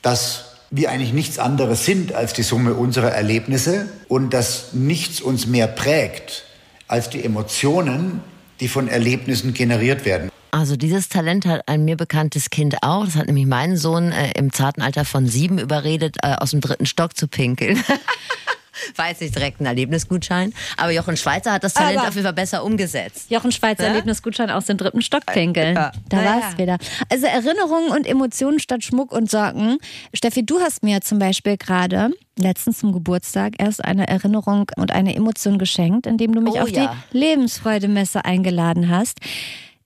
dass wir eigentlich nichts anderes sind als die Summe unserer Erlebnisse und dass nichts uns mehr prägt als die Emotionen, die von Erlebnissen generiert werden. Also dieses Talent hat ein mir bekanntes Kind auch. Das hat nämlich meinen Sohn äh, im zarten Alter von sieben überredet, äh, aus dem dritten Stock zu pinkeln. War jetzt nicht direkt ein Erlebnisgutschein, aber Jochen Schweizer hat das Talent Aber- auf jeden Fall besser umgesetzt. Jochen Schweizer Ja? Erlebnisgutschein aus dem dritten Stock pinkeln. Ja. Da war ja. es wieder. Also Erinnerungen und Emotionen statt Schmuck und Socken. Steffi, du hast mir zum Beispiel gerade letztens zum Geburtstag erst eine Erinnerung und eine Emotion geschenkt, indem du mich Oh auf ja. die Lebensfreude-Messe eingeladen hast.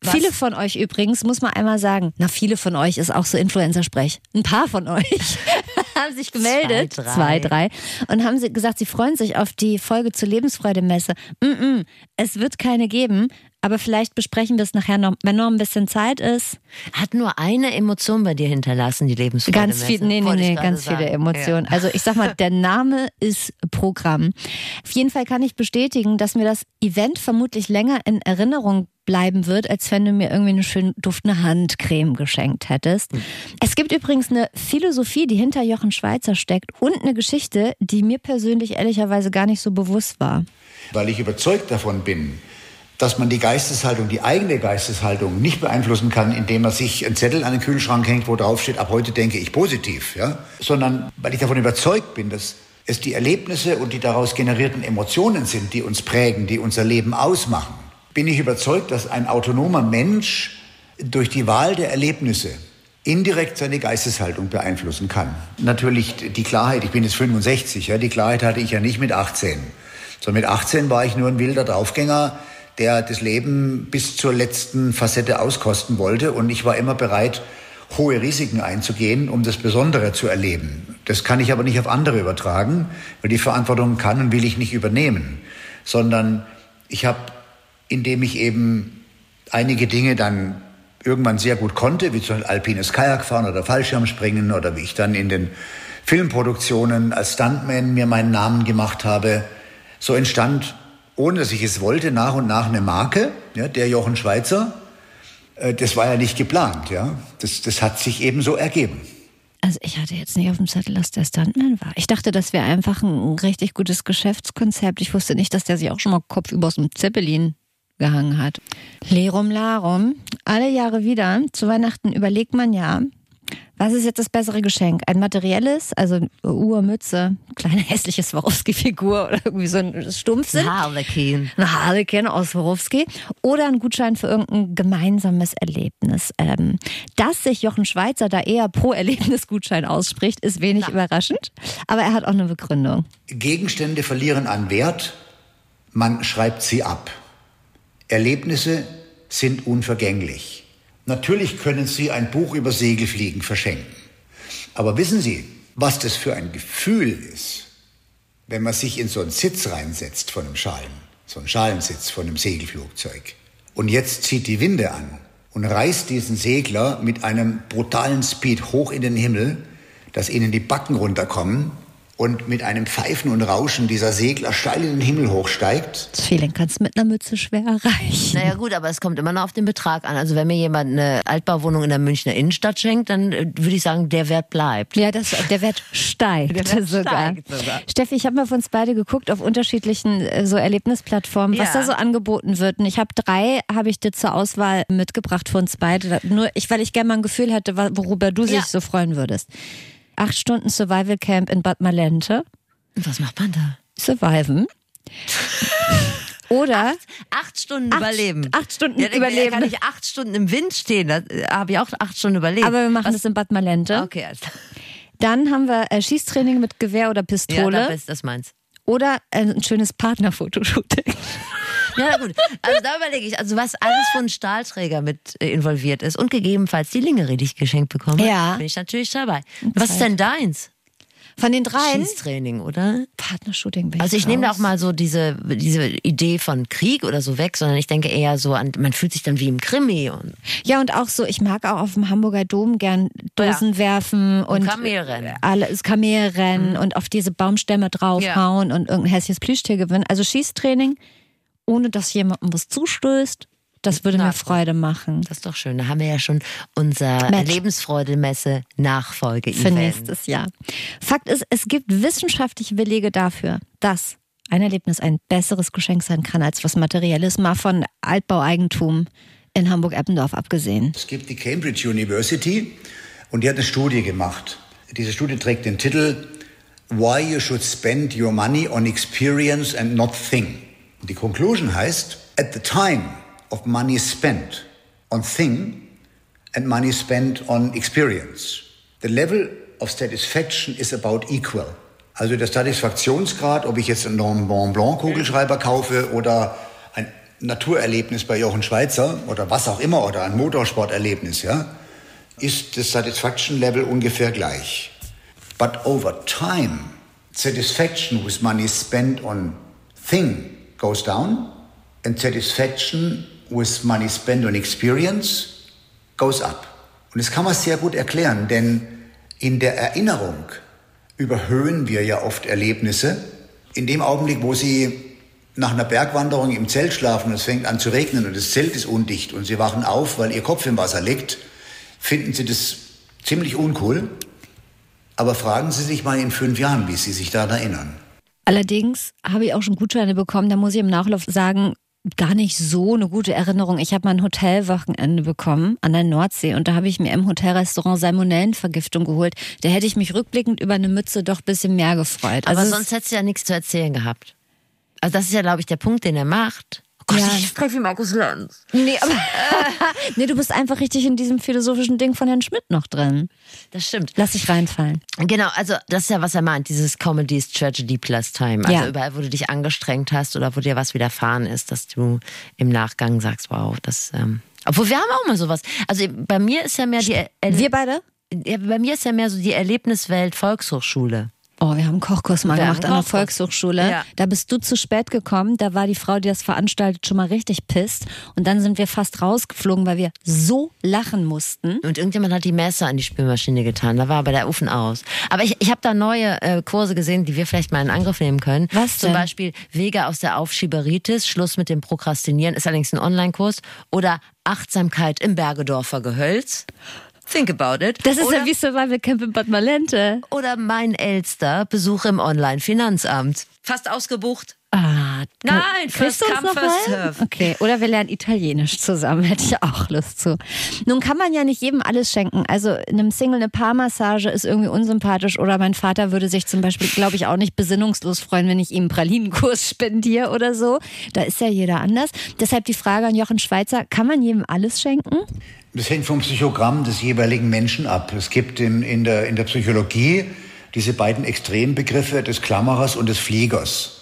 Was? Viele von euch übrigens, muss man einmal sagen, na, viele von euch ist auch so Influencer-Sprech. Ein paar von euch haben sich gemeldet, Zwei, drei. zwei, drei, und haben gesagt, sie freuen sich auf die Folge zur Lebensfreude-Messe. Mm -mm, es wird keine geben, aber vielleicht besprechen wir es nachher noch, wenn noch ein bisschen Zeit ist. Hat nur eine Emotion bei dir hinterlassen, die Lebensfreude. Ganz viel, nee, nee, nee, ganz viele sagen. Emotionen. Also ich sag mal, der Name ist Programm. Auf jeden Fall kann ich bestätigen, dass mir das Event vermutlich länger in Erinnerung bleiben wird, als wenn du mir irgendwie eine schön duftende Handcreme geschenkt hättest. Es gibt übrigens eine Philosophie, die hinter Jochen Schweizer steckt und eine Geschichte, die mir persönlich ehrlicherweise gar nicht so bewusst war. weil ich überzeugt davon bin, dass man die Geisteshaltung, die eigene Geisteshaltung nicht beeinflussen kann, indem man sich einen Zettel an den Kühlschrank hängt, wo drauf steht, ab heute denke ich positiv, ja? sondern weil ich davon überzeugt bin, dass es die Erlebnisse und die daraus generierten Emotionen sind, die uns prägen, die unser Leben ausmachen, bin ich überzeugt, dass ein autonomer Mensch durch die Wahl der Erlebnisse indirekt seine Geisteshaltung beeinflussen kann. Natürlich die Klarheit, ich bin jetzt 65, ja, die Klarheit hatte ich ja nicht mit 18. So mit 18 war ich nur ein wilder Draufgänger, der das Leben bis zur letzten Facette auskosten wollte und ich war immer bereit, hohe Risiken einzugehen, um das Besondere zu erleben. Das kann ich aber nicht auf andere übertragen, weil die Verantwortung kann und will ich nicht übernehmen, sondern ich habe, indem ich eben einige Dinge dann irgendwann sehr gut konnte, wie zum Beispiel alpines Kajakfahren oder Fallschirmspringen oder wie ich dann in den Filmproduktionen als Stuntman mir meinen Namen gemacht habe, so entstand, ohne dass ich es wollte, nach und nach eine Marke, ja, der Jochen Schweizer. Äh, Das war ja nicht geplant, ja. Das, das hat sich eben so ergeben. Also ich hatte jetzt nicht auf dem Zettel, dass der Stuntman war. Ich dachte, das wäre einfach ein richtig gutes Geschäftskonzept. Ich wusste nicht, dass der sich auch schon mal Kopf über dem Zeppelin gehangen hat. Lerum Larum. Alle Jahre wieder. Zu Weihnachten überlegt man ja, was ist jetzt das bessere Geschenk? Ein materielles, also Uhr, Mütze, kleine hässliche Swarovski-Figur oder irgendwie so ein Stumpfsinn. Harlequin. Ein Harlequin aus Swarovski oder ein Gutschein für irgendein gemeinsames Erlebnis. Ähm, dass sich Jochen Schweizer da eher pro Erlebnisgutschein ausspricht, ist wenig überraschend, aber er hat auch eine Begründung. Gegenstände verlieren an Wert, man schreibt sie ab. Erlebnisse sind unvergänglich. Natürlich können Sie ein Buch über Segelfliegen verschenken. Aber wissen Sie, was das für ein Gefühl ist, wenn man sich in so einen Sitz reinsetzt von einem Schalen, so einen Schalensitz von einem Segelflugzeug. Und jetzt zieht die Winde an und reißt diesen Segler mit einem brutalen Speed hoch in den Himmel, dass ihnen die Backen runterkommen und mit einem Pfeifen und Rauschen dieser Segler steil in den Himmel hochsteigt. Das Feeling kannst du mit einer Mütze schwer erreichen. Naja gut, aber es kommt immer noch auf den Betrag an. Also wenn mir jemand eine Altbauwohnung in der Münchner Innenstadt schenkt, dann äh, würde ich sagen, der Wert bleibt. Ja, das, der Wert steigt, Der Wert sogar. steigt sogar. Steffi, ich habe mal für uns beide geguckt auf unterschiedlichen äh, so Erlebnisplattformen, was Ja. da so angeboten wird. Und ich habe drei, habe ich dir zur Auswahl mitgebracht für uns beide. Nur ich, weil ich gerne mal ein Gefühl hatte, wa- worüber du Ja. dich so freuen würdest. Acht Stunden Survival Camp in Bad Malente. Was macht man da? Surviven. Oder Acht Stunden Acht- überleben. acht Stunden ja, überleben. Kann ich acht Stunden im Wind stehen? Da äh, habe ich auch acht Stunden überlebt. aber wir machen Was? das in Bad Malente. Okay, klar. Dann haben wir äh, Schießtraining mit Gewehr oder Ja, Pistole. das ist das meins. oder äh, ein schönes Partnerfotoshooting. Ja, gut. Also da überlege ich, also was alles von Stahlträger mit äh, involviert ist und gegebenenfalls die Lingerie, die ich geschenkt bekomme, Ja. bin ich natürlich dabei. Was ist denn deins? Von den dreien? Schießtraining, oder? Partnershooting bin Also ich nehme da auch raus. mal so diese, diese Idee von Krieg oder so weg, sondern ich denke eher so an, man fühlt sich dann wie im Krimi und Ja, und auch so, ich mag auch auf dem Hamburger Dom gern Dosen werfen und Kamelrennen. alles Kamelrennen und auf diese Baumstämme draufhauen und irgendein hässliches Plüschtier gewinnen. Also Schießtraining, ohne dass jemandem was zustößt, das würde Na, mir Freude machen. das ist doch schön. Da haben wir ja schon unser. Lebensfreude-Messe Nachfolge Für nächstes Jahr. Fakt ist, es gibt wissenschaftliche Belege dafür, dass ein Erlebnis ein besseres Geschenk sein kann als was Materielles. Mal von Altbaueigentum in Hamburg-Eppendorf abgesehen. Es gibt die Cambridge University und die hat eine Studie gemacht. Diese Studie trägt den Titel Why you should spend your money on experience and not thing. Und die Conclusion heißt, at the time of money spent on thing and money spent on experience, the level of satisfaction is about equal. Also der Satisfaktionsgrad, ob ich jetzt einen Mont Blanc Kugelschreiber kaufe oder ein Naturerlebnis bei Jochen Schweizer oder was auch immer oder ein Motorsporterlebnis, ja, ist das Satisfaction Level ungefähr gleich. But over time, satisfaction with money spent on thing goes down and satisfaction with money spent on experience goes up. Und das kann man sehr gut erklären, denn in der Erinnerung überhöhen wir ja oft Erlebnisse. In dem Augenblick, wo Sie nach einer Bergwanderung im Zelt schlafen und es fängt an zu regnen und das Zelt ist undicht und Sie wachen auf, weil Ihr Kopf im Wasser liegt, finden Sie das ziemlich uncool. Aber fragen Sie sich mal in fünf Jahren, wie Sie sich daran erinnern. Allerdings habe ich auch schon Gutscheine bekommen. Da muss ich im Nachlauf sagen, gar nicht so eine gute Erinnerung. Ich habe mal ein Hotelwochenende bekommen an der Nordsee und da habe ich mir im Hotelrestaurant Salmonellenvergiftung geholt. Da hätte ich mich rückblickend über eine Mütze doch ein bisschen mehr gefreut. Aber Also sonst hättest du ja nichts zu erzählen gehabt. Also das ist ja, glaube ich, der Punkt, den er macht. Oh Gott, Ja. ich spreche wie Markus Lanz. Nee, aber nee, du bist einfach richtig in diesem philosophischen Ding von Herrn Schmidt noch drin. Das stimmt. Lass dich reinfallen. Genau, also das ist ja, was er meint, dieses Comedy is Tragedy plus Time. Also Ja. überall, wo du dich angestrengt hast oder wo dir was widerfahren ist, dass du im Nachgang sagst, wow, das... Ähm, obwohl, wir haben auch mal sowas. Also bei mir ist ja mehr die... Erle- Wir beide? ja, bei mir ist ja mehr so die Erlebniswelt Volkshochschule. Oh, wir haben einen Kochkurs mal Wir gemacht an der. Volkshochschule. Ja. Da bist du zu spät gekommen. Da war die Frau, die das veranstaltet, schon mal richtig pisst. Und dann sind wir fast rausgeflogen, weil wir so lachen mussten. Und irgendjemand hat die Messer an die Spülmaschine getan. Da war aber der Ofen aus. Aber ich, ich habe da neue äh, Kurse gesehen, die wir vielleicht mal in Angriff nehmen können. Was Zum denn? Beispiel Wege aus der Aufschieberitis, Schluss mit dem Prokrastinieren, ist allerdings ein Online-Kurs. Oder Achtsamkeit im Bergedorfer Gehölz. Think about it. Das ist oder, ja wie Survival Camp in Bad Malente. oder mein Elster, Besuch im Online-Finanzamt. Fast ausgebucht. Ah, Nein, first come, noch first serve. Okay, oder wir lernen Italienisch zusammen, hätte ich auch Lust zu. Nun kann man ja nicht jedem alles schenken. Also einem Single eine Paarmassage ist irgendwie unsympathisch oder mein Vater würde sich zum Beispiel, glaube ich, auch nicht besinnungslos freuen, wenn ich ihm einen Pralinenkurs spendiere oder so. Da ist ja jeder anders. Deshalb die Frage an Jochen Schweizer, kann man jedem alles schenken? Das hängt vom Psychogramm des jeweiligen Menschen ab. Es gibt in, in, der, in der Psychologie diese beiden Extrembegriffe des Klammerers und des Fliegers.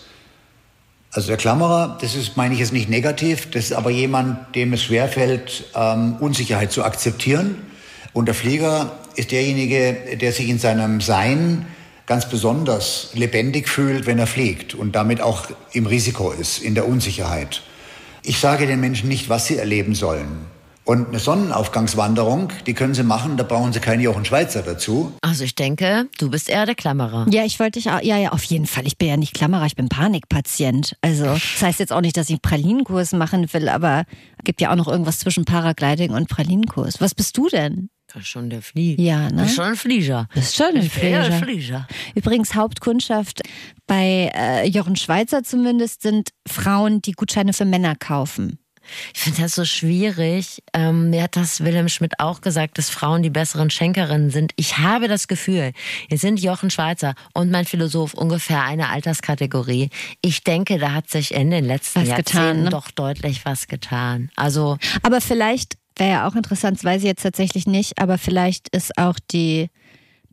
Also der Klammerer, das ist, meine ich jetzt nicht negativ, das ist aber jemand, dem es schwerfällt, ähm, Unsicherheit zu akzeptieren. Und der Flieger ist derjenige, der sich in seinem Sein ganz besonders lebendig fühlt, wenn er fliegt und damit auch im Risiko ist, in der Unsicherheit. Ich sage den Menschen nicht, was sie erleben sollen. Und eine Sonnenaufgangswanderung, die können sie machen, da brauchen sie keinen Jochen Schweizer dazu. Also ich denke, du bist eher der Klammerer. Ja, ich wollte dich auch, ja, ja, auf jeden Fall. Ich bin ja nicht Klammerer, ich bin Panikpatient. Also, das heißt jetzt auch nicht, dass ich einen Pralinenkurs machen will, aber gibt ja auch noch irgendwas zwischen Paragliding und Pralinenkurs. Was bist du denn? Das ist schon der Flieger. Ja, ne? Das ist schon ein Flieger. Bist schon ein ja Flieger. ein Flieger. Übrigens, Hauptkundschaft bei äh, Jochen Schweizer zumindest sind Frauen, die Gutscheine für Männer kaufen. Ich finde das so schwierig. Ähm, mir hat das Wilhelm Schmidt auch gesagt, dass Frauen die besseren Schenkerinnen sind. Ich habe das Gefühl, jetzt sind Jochen Schweizer und mein Philosoph ungefähr eine Alterskategorie. Ich denke, da hat sich in den letzten Was Jahrzehnten getan, ne? doch deutlich was getan. Also Aber vielleicht wäre ja auch interessant, das weiß ich jetzt tatsächlich nicht, aber vielleicht ist auch die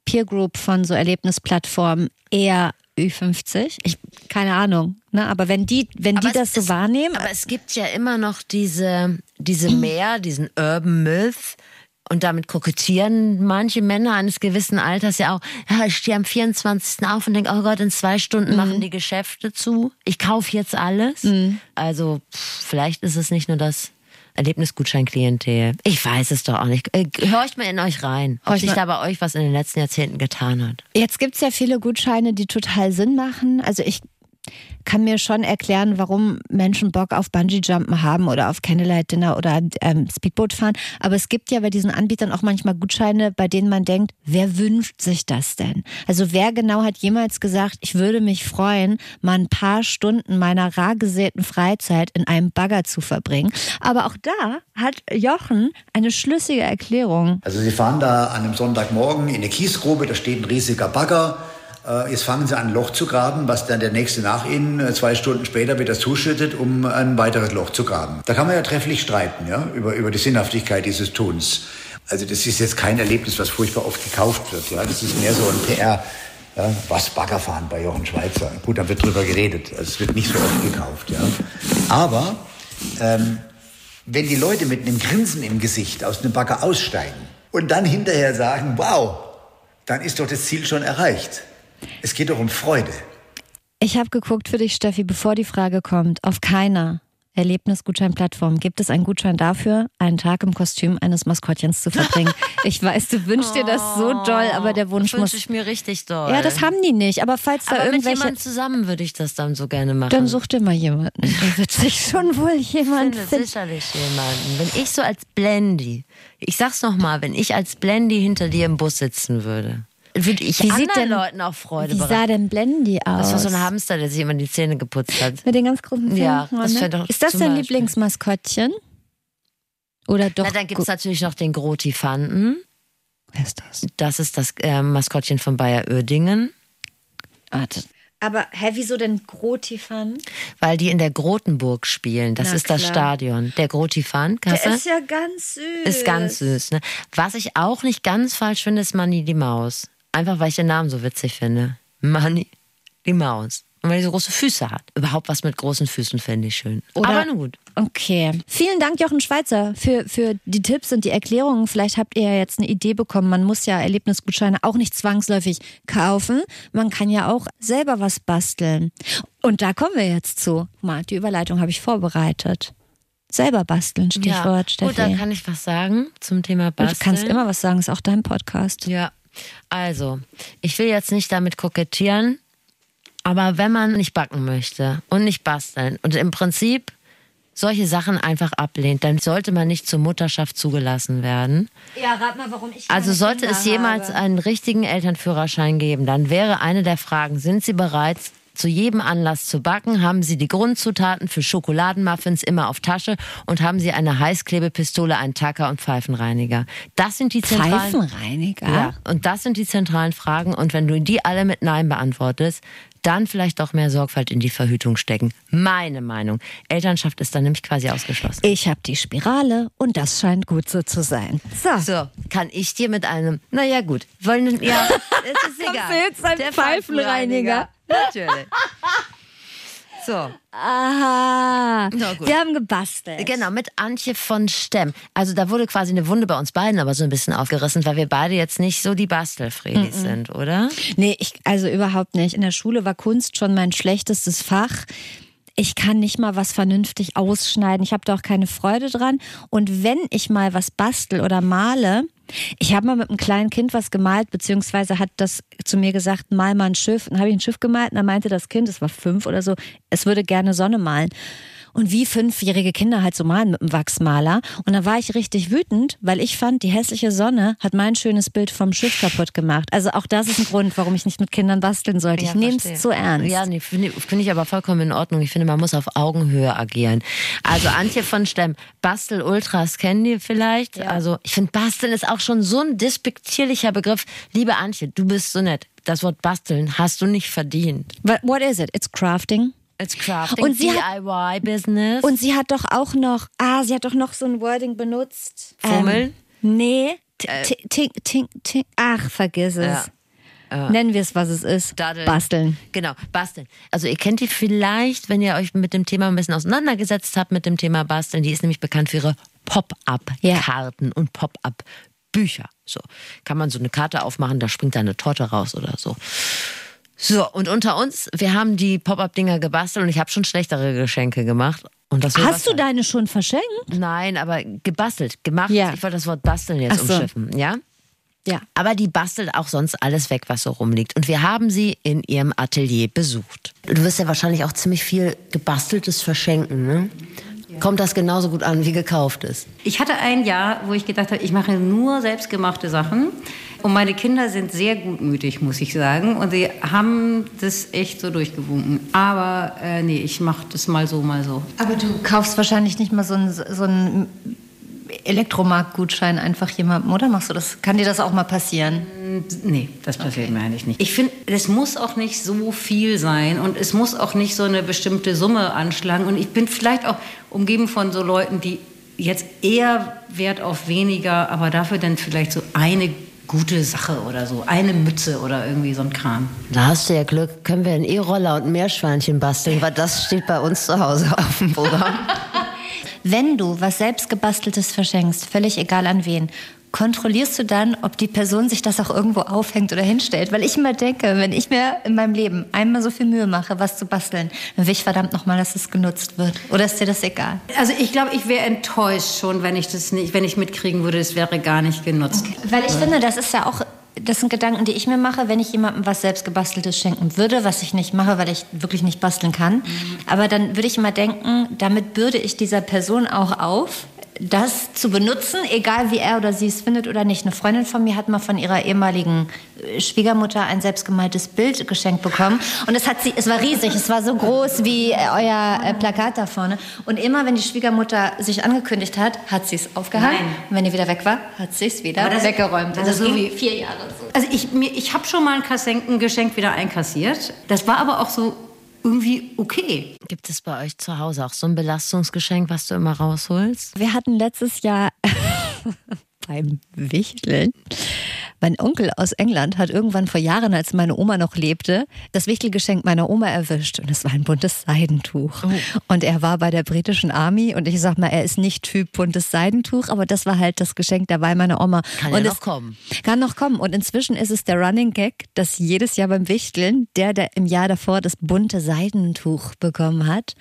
Peer Group von so Erlebnisplattformen eher Ü50. Ich, keine Ahnung. Ne? Aber wenn die, wenn die Aber das es so ist- wahrnehmen, Aber es gibt ja immer noch diese, diese Mehr, diesen Urban Myth. Und damit kokettieren manche Männer eines gewissen Alters ja auch. Ja, ich stehe am 24. auf und denke, oh Gott, in zwei Stunden Mhm. machen die Geschäfte zu. Ich kaufe jetzt alles. Also pff, vielleicht ist es nicht nur das Erlebnisgutscheinklientel. Ich weiß es doch auch nicht. Äh, Horcht mal in euch rein, ob Horcht sich mal- da bei euch was in den letzten Jahrzehnten getan hat. Jetzt gibt's ja viele Gutscheine, die total Sinn machen. Also ich kann mir schon erklären, warum Menschen Bock auf Bungee-Jumpen haben oder auf Candlelight-Dinner oder ähm, Speedboot fahren. Aber es gibt ja bei diesen Anbietern auch manchmal Gutscheine, bei denen man denkt, wer wünscht sich das denn? Also wer genau hat jemals gesagt, ich würde mich freuen, mal ein paar Stunden meiner rar gesäten Freizeit in einem Bagger zu verbringen. Aber auch da hat Jochen eine schlüssige Erklärung. Also Sie fahren da an einem Sonntagmorgen in eine Kiesgrube, da steht ein riesiger Bagger. Äh, Jetzt fangen sie an, ein Loch zu graben, was dann der nächste nach ihnen äh, zwei Stunden später wieder zuschüttet, um ein weiteres Loch zu graben. Da kann man ja trefflich streiten, ja, über, über die Sinnhaftigkeit dieses Tuns. Also das ist jetzt kein Erlebnis, was furchtbar oft gekauft wird, ja. Das ist mehr so ein PR. Ja, was Baggerfahren bei Jochen Schweizer? Gut, da wird drüber geredet. Also es wird nicht so oft gekauft, ja. Aber ähm, wenn die Leute mit einem Grinsen im Gesicht aus dem Bagger aussteigen und dann hinterher sagen, wow, dann ist doch das Ziel schon erreicht. Es geht doch um Freude. Ich habe geguckt für dich, Steffi, bevor die Frage kommt. Auf keiner Erlebnisgutscheinplattform gibt es einen Gutschein dafür, einen Tag im Kostüm eines Maskottchens zu verbringen. ich weiß, du wünschst dir das so doll, aber der Wunsch das muss. wünsche ich mir richtig doll. Ja, das haben die nicht. Aber falls da aber mit irgendwelche. jemandem zusammen würde ich das dann so gerne machen. Dann such dir mal jemanden. Da wird sich schon wohl jemand finde finden. sicherlich jemanden. Wenn ich so als Blendy, ich sag's nochmal, wenn ich als Blendy hinter dir im Bus sitzen würde, würde ich Wie anderen sieht denn- Leuten auch Freude Wie bereiten. sah denn Blendy aus? Das war so ein Hamster, der sich immer die Zähne geputzt hat. Mit den ganz großen Zähnen Ja, das wär doch Ist das dein Beispiel. Lieblingsmaskottchen? Oder doch? Na, dann gibt's natürlich noch den Grotifanten. Wer ist das? Das ist das äh, Maskottchen von Bayer Oerdingen, Warte. Aber, hä, wieso denn Grotifan? weil die in der Grotenburg spielen. Das Na ist das klar. Stadion. Der Grotifant, Der Kasse? ist ja ganz süß. Ist ganz süß, ne? Was ich auch nicht ganz falsch finde, ist Manny die Maus. Einfach weil ich den Namen so witzig finde. Manny die Maus. Und weil die so große Füße hat. Überhaupt was mit großen Füßen finde ich schön. Oder- Aber nun gut. Okay. Vielen Dank, Jochen Schweizer, für, für die Tipps und die Erklärungen. Vielleicht habt ihr ja jetzt eine Idee bekommen. Man muss ja Erlebnisgutscheine auch nicht zwangsläufig kaufen. Man kann ja auch selber was basteln. Und da kommen wir jetzt zu. Mal, die Überleitung habe ich vorbereitet. Selber basteln, Stichwort, Steffi. Gut, dann kann ich was sagen zum Thema du Basteln. kannst immer was sagen, ist auch dein Podcast. Ja, also, ich will jetzt nicht damit kokettieren, aber wenn man nicht backen möchte und nicht basteln und im Prinzip solche Sachen einfach ablehnt, dann sollte man nicht zur Mutterschaft zugelassen werden. Ja, rat mal, warum ich Also sollte es jemals einen richtigen Elternführerschein geben, dann wäre eine der Fragen, sind Sie bereit, zu jedem Anlass zu backen? Haben Sie die Grundzutaten für Schokoladenmuffins immer auf Tasche? Und haben Sie eine Heißklebepistole, einen Tacker und Pfeifenreiniger? Das sind die zentralen... Pfeifenreiniger? Ja, und das sind die zentralen Fragen. Und wenn du die alle mit Nein beantwortest, dann vielleicht auch mehr Sorgfalt in die Verhütung stecken. Meine Meinung. Elternschaft ist dann nämlich quasi ausgeschlossen. Ich habe die Spirale und das scheint gut so zu sein. So. So, kann ich dir mit einem, naja gut, wollen, ja, es ist egal. du jetzt ein Der Pfeifenreiniger? Natürlich. So, Aha. Na gut. Wir haben gebastelt. genau, mit Antje von Stemm. Also da wurde quasi eine Wunde bei uns beiden aber so ein bisschen aufgerissen, weil wir beide jetzt nicht so die Bastelfredis sind, oder? Nee, ich, also überhaupt nicht. In der Schule war Kunst schon mein schlechtestes Fach. Ich kann nicht mal was vernünftig ausschneiden. Ich habe da auch keine Freude dran. Und wenn ich mal was bastel oder male, ich habe mal mit einem kleinen Kind was gemalt, beziehungsweise hat das zu mir gesagt, mal mal ein Schiff. Dann habe ich ein Schiff gemalt und dann meinte das Kind, es war fünf oder so, es würde gerne Sonne malen. Und wie fünfjährige Kinder halt so malen mit einem Wachsmaler. Und da war ich richtig wütend, weil ich fand, die hässliche Sonne hat mein schönes Bild vom Schiff kaputt gemacht. Also auch das ist ein Grund, warum ich nicht mit Kindern basteln sollte. ich Ja, nehme es zu ernst. Ja, nee, finde find ich aber vollkommen in Ordnung. Ich finde, man muss auf Augenhöhe agieren. Also Antje von Stemm, Bastel Ultras kennen die vielleicht. Also ich finde, Basteln ist auch schon so ein despektierlicher Begriff. Liebe Antje, du bist so nett. Das Wort Basteln hast du nicht verdient. But what is it? It's crafting. It's Crafting, Und sie hat- DIY-Business. Und sie hat doch auch noch, ah, sie hat doch noch so ein Wording benutzt. Fummeln? Ähm, nee. T- Tink, tink, tink. Ach, vergiss es. Nennen wir es, was es ist. Daddeln. Basteln. Genau, basteln. Also ihr kennt die vielleicht, wenn ihr euch mit dem Thema ein bisschen auseinandergesetzt habt mit dem Thema Basteln. Die ist nämlich bekannt für ihre Pop-up-Karten und Pop-up-Bücher. So kann man so eine Karte aufmachen, da springt da eine Torte raus oder so. So, und unter uns, wir haben die Pop-up-Dinger gebastelt und ich habe schon schlechtere Geschenke gemacht. Und das Hast du sein. deine schon verschenkt? Nein, aber gebastelt, gemacht. Ja. Ich wollte das Wort basteln jetzt so. umschiffen, ja? Ja. Aber die bastelt auch sonst alles weg, was so rumliegt. Und wir haben sie in ihrem Atelier besucht. Du wirst ja wahrscheinlich auch ziemlich viel gebasteltes verschenken, ne? Kommt das genauso gut an wie gekauftes? Ich hatte ein Jahr, wo ich gedacht habe, ich mache nur selbstgemachte Sachen. Und meine Kinder sind sehr gutmütig, muss ich sagen. Und sie haben das echt so durchgewunken. Aber äh, nee, ich mache das mal so, mal so. Aber du kaufst wahrscheinlich nicht mal so einen, so einen Elektromarktgutschein einfach jemandem, oder machst du das? Kann dir das auch mal passieren? Nee, das passiert mir eigentlich nicht. Ich finde, es muss auch nicht so viel sein und es muss auch nicht so eine bestimmte Summe anschlagen. Und ich bin vielleicht auch umgeben von so Leuten, die jetzt eher Wert auf weniger, aber dafür dann vielleicht so eine gute Sache oder so, eine Mütze oder irgendwie so ein Kram. Da hast du ja Glück. Können wir einen E-Roller und ein Meerschweinchen basteln, weil das steht bei uns zu Hause auf dem Programm. Wenn du was selbstgebasteltes verschenkst, völlig egal an wen, kontrollierst du dann, ob die Person sich das auch irgendwo aufhängt oder hinstellt? Weil ich immer denke, wenn ich mir in meinem Leben einmal so viel Mühe mache, was zu basteln, dann will ich verdammt nochmal, dass es genutzt wird. Oder ist dir das egal? Also ich glaube, ich wäre enttäuscht schon, wenn ich das nicht, wenn ich mitkriegen würde, es wäre gar nicht genutzt. Weil ich finde, das ist ja auch, das sind Gedanken, die ich mir mache, wenn ich jemandem was selbstgebasteltes schenken würde, was ich nicht mache, weil ich wirklich nicht basteln kann. Aber dann würde ich immer denken, damit bürde ich dieser Person auch auf, das zu benutzen, egal wie er oder sie es findet oder nicht. Eine Freundin von mir hat mal von ihrer ehemaligen äh, Schwiegermutter ein selbstgemaltes Bild geschenkt bekommen. Und es, hat sie, es war riesig, es war so groß wie äh, euer äh, Plakat da vorne. Und immer, wenn die Schwiegermutter sich angekündigt hat, hat sie es aufgehangen. Nein. Und wenn die wieder weg war, hat sie es wieder das- weggeräumt. ist so wie- vier Jahre so. Also ich, mir- ich habe schon mal ein, Kassen, ein Geschenk wieder einkassiert. Das war aber auch so irgendwie okay. Gibt es bei euch zu Hause auch so ein Belastungsgeschenk, was du immer rausholst? Wir hatten letztes Jahr beim Wichteln. Mein Onkel aus England hat irgendwann vor Jahren, als meine Oma noch lebte, das Wichtelgeschenk meiner Oma erwischt. Und es war ein buntes Seidentuch. Und er war bei der britischen Army. Und ich sag mal, er ist nicht Typ buntes Seidentuch, aber das war halt das Geschenk dabei meiner Oma. Kann und ja noch kommen. Kann noch kommen. Und inzwischen ist es der Running Gag, dass jedes Jahr beim Wichteln, der, der im Jahr davor das bunte Seidentuch bekommen hat,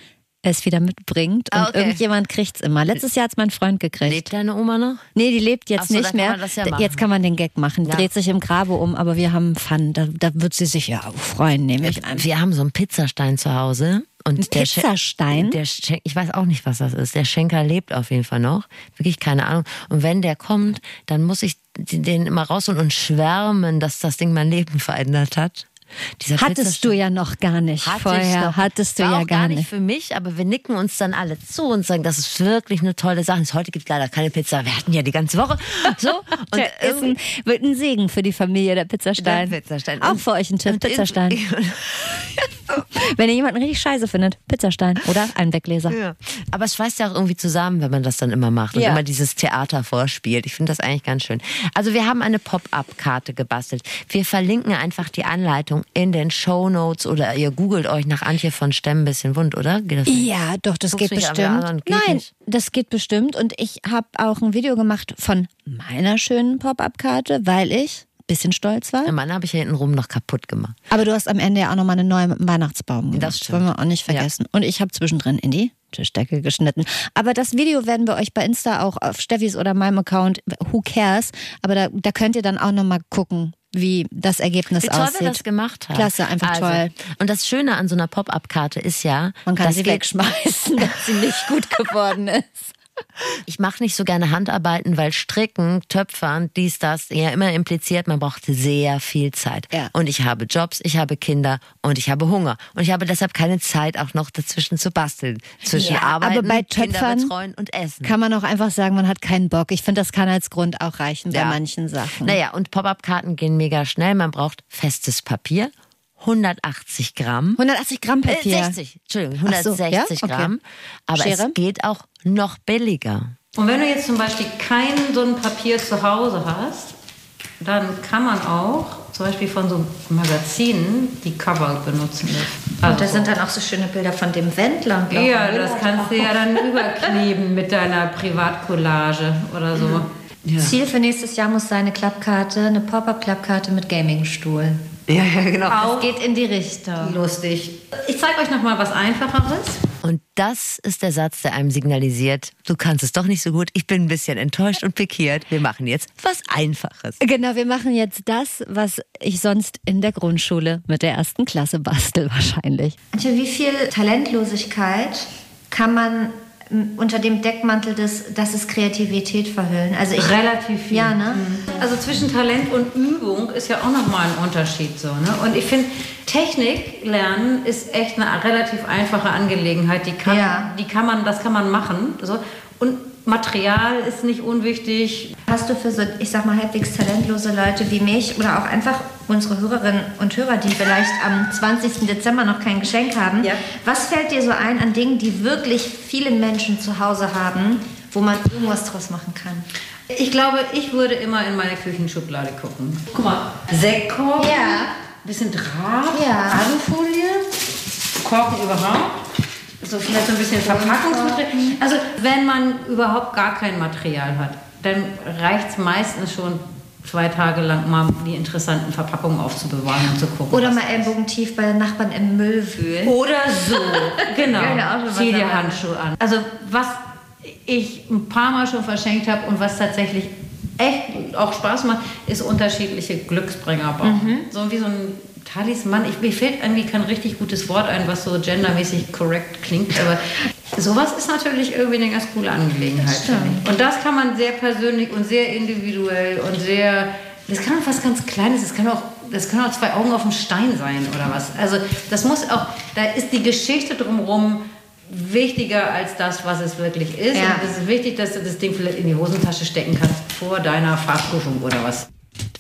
es wieder mitbringt. Und Ah, okay. irgendjemand kriegt's immer. Letztes Jahr hat's mein Freund gekriegt. Lebt deine Oma noch? Nee, die lebt jetzt so, nicht mehr. ja jetzt kann man den Gag machen. Ja. Dreht sich im Grabe um, aber wir haben Fun. Da, da wird sie sich ja auch freuen, nehme ich an. Wir haben so einen Pizzastein zu Hause. Und Ein der Pizzastein? Der Schen ich weiß auch nicht, was das ist. Der Schenker lebt auf jeden Fall noch. Wirklich keine Ahnung. Und wenn der kommt, dann muss ich den immer rausholen und schwärmen, dass das Ding mein Leben verändert hat. Dieser Hattest du ja noch gar nicht Hatte vorher. Hattest du ja auch gar nicht nicht. für mich, aber wir nicken uns dann alle zu und sagen, das ist wirklich eine tolle Sache. Heute gibt es leider keine Pizza. Wir hatten ja die ganze Woche. So. Und ist ein, wird ein Segen für die Familie, der Pizzastein. Der Pizzastein. Auch für euch ein Tipp, Pizzastein. Wenn ihr jemanden richtig scheiße findet, Pizzastein oder ein Wegleser. Ja. Aber es schweißt ja auch irgendwie zusammen, wenn man das dann immer macht und Ja. immer dieses Theater vorspielt. Ich finde das eigentlich ganz schön. Also wir haben eine Pop-up-Karte gebastelt. Wir verlinken einfach die Anleitung in den Show Notes oder ihr googelt euch nach Antje von Stemm ein bisschen wund, oder? Ja, doch, das Guckst geht bestimmt. geht Nein, nicht. das geht bestimmt. Und ich habe auch ein Video gemacht von meiner schönen Pop-Up-Karte, weil ich ein bisschen stolz war. Meine habe ich ja hinten rum noch kaputt gemacht. Aber du hast am Ende ja auch nochmal eine neue mit dem Weihnachtsbaum gemacht. Das stimmt. wollen wir auch nicht vergessen. Und ich habe zwischendrin in die Tischdecke geschnitten. Aber das Video werden wir euch bei Insta auch auf Steffis oder meinem Account, who cares, aber da, da könnt ihr dann auch nochmal gucken, wie das Ergebnis Wie toll aussieht. wir das gemacht haben. Klasse, einfach also, toll. Und das Schöne an so einer Pop-up-Karte ist ja, Man kann dass sie wegschmeißen, wenn sie nicht gut geworden ist. Ich mache nicht so gerne Handarbeiten, weil Stricken, Töpfern, dies, das, ja immer impliziert, man braucht sehr viel Zeit. Ja. Und ich habe Jobs, ich habe Kinder und ich habe Hunger. Und ich habe deshalb keine Zeit, auch noch dazwischen zu basteln. Zwischen Ja, Arbeiten, aber bei Kinder Töpfern betreuen und Essen. Kann man auch einfach sagen, man hat keinen Bock. Ich finde, das kann als Grund auch reichen bei Ja. manchen Sachen. Naja, und Pop-up-Karten gehen mega schnell. Man braucht festes Papier, 180 Gramm. 180 Gramm Äh, Papier. 60, Entschuldigung, Ach so, 160 ja? Okay. Gramm. Aber Schere? es geht auch noch billiger. Und wenn du jetzt zum Beispiel kein so ein Papier zu Hause hast, dann kann man auch zum Beispiel von so Magazinen die Cover benutzen. Und da sind dann auch so schöne Bilder von dem Wendler. ja, das kannst du ja dann überkleben mit deiner Privatcollage oder so. Ziel für nächstes Jahr muss sein, eine Klappkarte, eine Pop-Up-Klappkarte mit Gamingstuhl. Ja, ja, genau. Das geht in die Richtung. Lustig. Ich zeige euch noch mal was Einfacheres. Und das ist der Satz, der einem signalisiert, du kannst es doch nicht so gut, ich bin ein bisschen enttäuscht und pikiert, wir machen jetzt was Einfaches. Genau, wir machen jetzt das, was ich sonst in der Grundschule mit der ersten Klasse bastel wahrscheinlich. Antje, wie viel Talentlosigkeit kann man unter dem Deckmantel des, dass es Kreativität verhüllen? Also ich, Relativ viel. Ja, ne? Also zwischen Talent und Übung ist ja auch nochmal ein Unterschied so. Ne? Und ich finde, Technik lernen ist echt eine relativ einfache Angelegenheit. Die kann, Ja. die kann man, das kann man machen. So. Und Material ist nicht unwichtig. Hast du für so, ich sag mal, halbwegs talentlose Leute wie mich oder auch einfach unsere Hörerinnen und Hörer, die vielleicht am 20. Dezember noch kein Geschenk haben, Ja. was fällt dir so ein an Dingen, die wirklich viele Menschen zu Hause haben, wo man irgendwas draus machen kann? Ich glaube, ich würde immer in meine Küchenschublade gucken. Guck mal, Sektkork, Ja. bisschen Draht, Ja. Alufolie, Korken überhaupt. So vielleicht so ein bisschen Verpackungsmaterial. Also wenn man überhaupt gar kein Material hat, dann reicht es meistens schon zwei Tage lang mal die interessanten Verpackungen aufzubewahren und zu gucken. Oder mal Ellbogentief bei Nachbarn im Müll wühlen. oder so, genau. Zieh dir. Handschuhe an. Also was ich ein paar Mal schon verschenkt habe und was tatsächlich echt auch Spaß macht, ist unterschiedliche Glücksbringer bauen. Mhm. So wie so ein Talisman. Ich, mir fällt irgendwie kein richtig gutes Wort ein, was so gendermäßig korrekt klingt, aber sowas ist natürlich irgendwie eine ganz coole Angelegenheit. ich. Und das kann man sehr persönlich und sehr individuell und sehr, das kann auch was ganz Kleines, das kann auch, das können auch zwei Augen auf dem Stein sein oder was. Also das muss auch, da ist die Geschichte drumherum wichtiger als das, was es wirklich ist. Ja. Und es ist wichtig, dass du das Ding vielleicht in die Hosentasche stecken kannst vor deiner Farbprüfung oder was.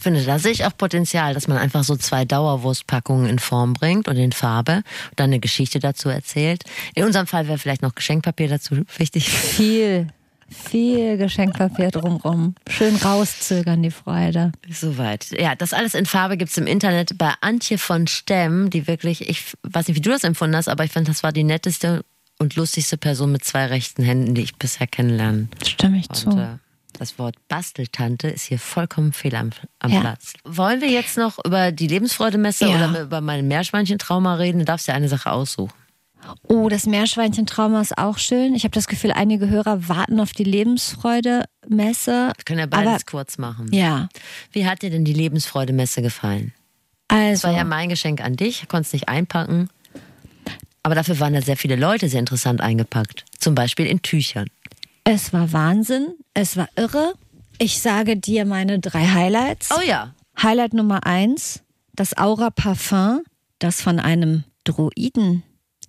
Ich finde, da sehe ich auch Potenzial, dass man einfach so zwei Dauerwurstpackungen in Form bringt und in Farbe und dann eine Geschichte dazu erzählt. In unserem Fall wäre vielleicht noch Geschenkpapier dazu wichtig. Viel, viel Geschenkpapier drumrum. Schön rauszögern die Freude. Soweit. Ja, das alles in Farbe gibt's im Internet bei Antje von Stemm, die wirklich, ich weiß nicht, wie du das empfunden hast, aber ich finde, das war die netteste und lustigste Person mit zwei rechten Händen, die ich bisher kennenlernen. Stimme ich zu. Das Wort Basteltante ist hier vollkommen fehl am, am Ja. Platz. Wollen wir jetzt noch über die Lebensfreude-Messe Ja. oder über mein Meerschweinchen-Trauma reden? Du darfst dir eine Sache aussuchen. Oh, das Meerschweinchen-Trauma ist auch schön. Ich habe das Gefühl, einige Hörer warten auf die Lebensfreude-Messe. Wir können ja beides Aber- kurz machen. Ja, Wie hat dir denn die Lebensfreude-Messe gefallen? Das also. war ja mein Geschenk an dich, ich konnte es nicht einpacken. Aber dafür waren da sehr viele Leute sehr interessant eingepackt. Zum Beispiel in Tüchern. Es war Wahnsinn, es war irre. Ich sage dir meine drei Highlights. Oh ja. Highlight Nummer eins, das Aura Parfum, das von einem Druiden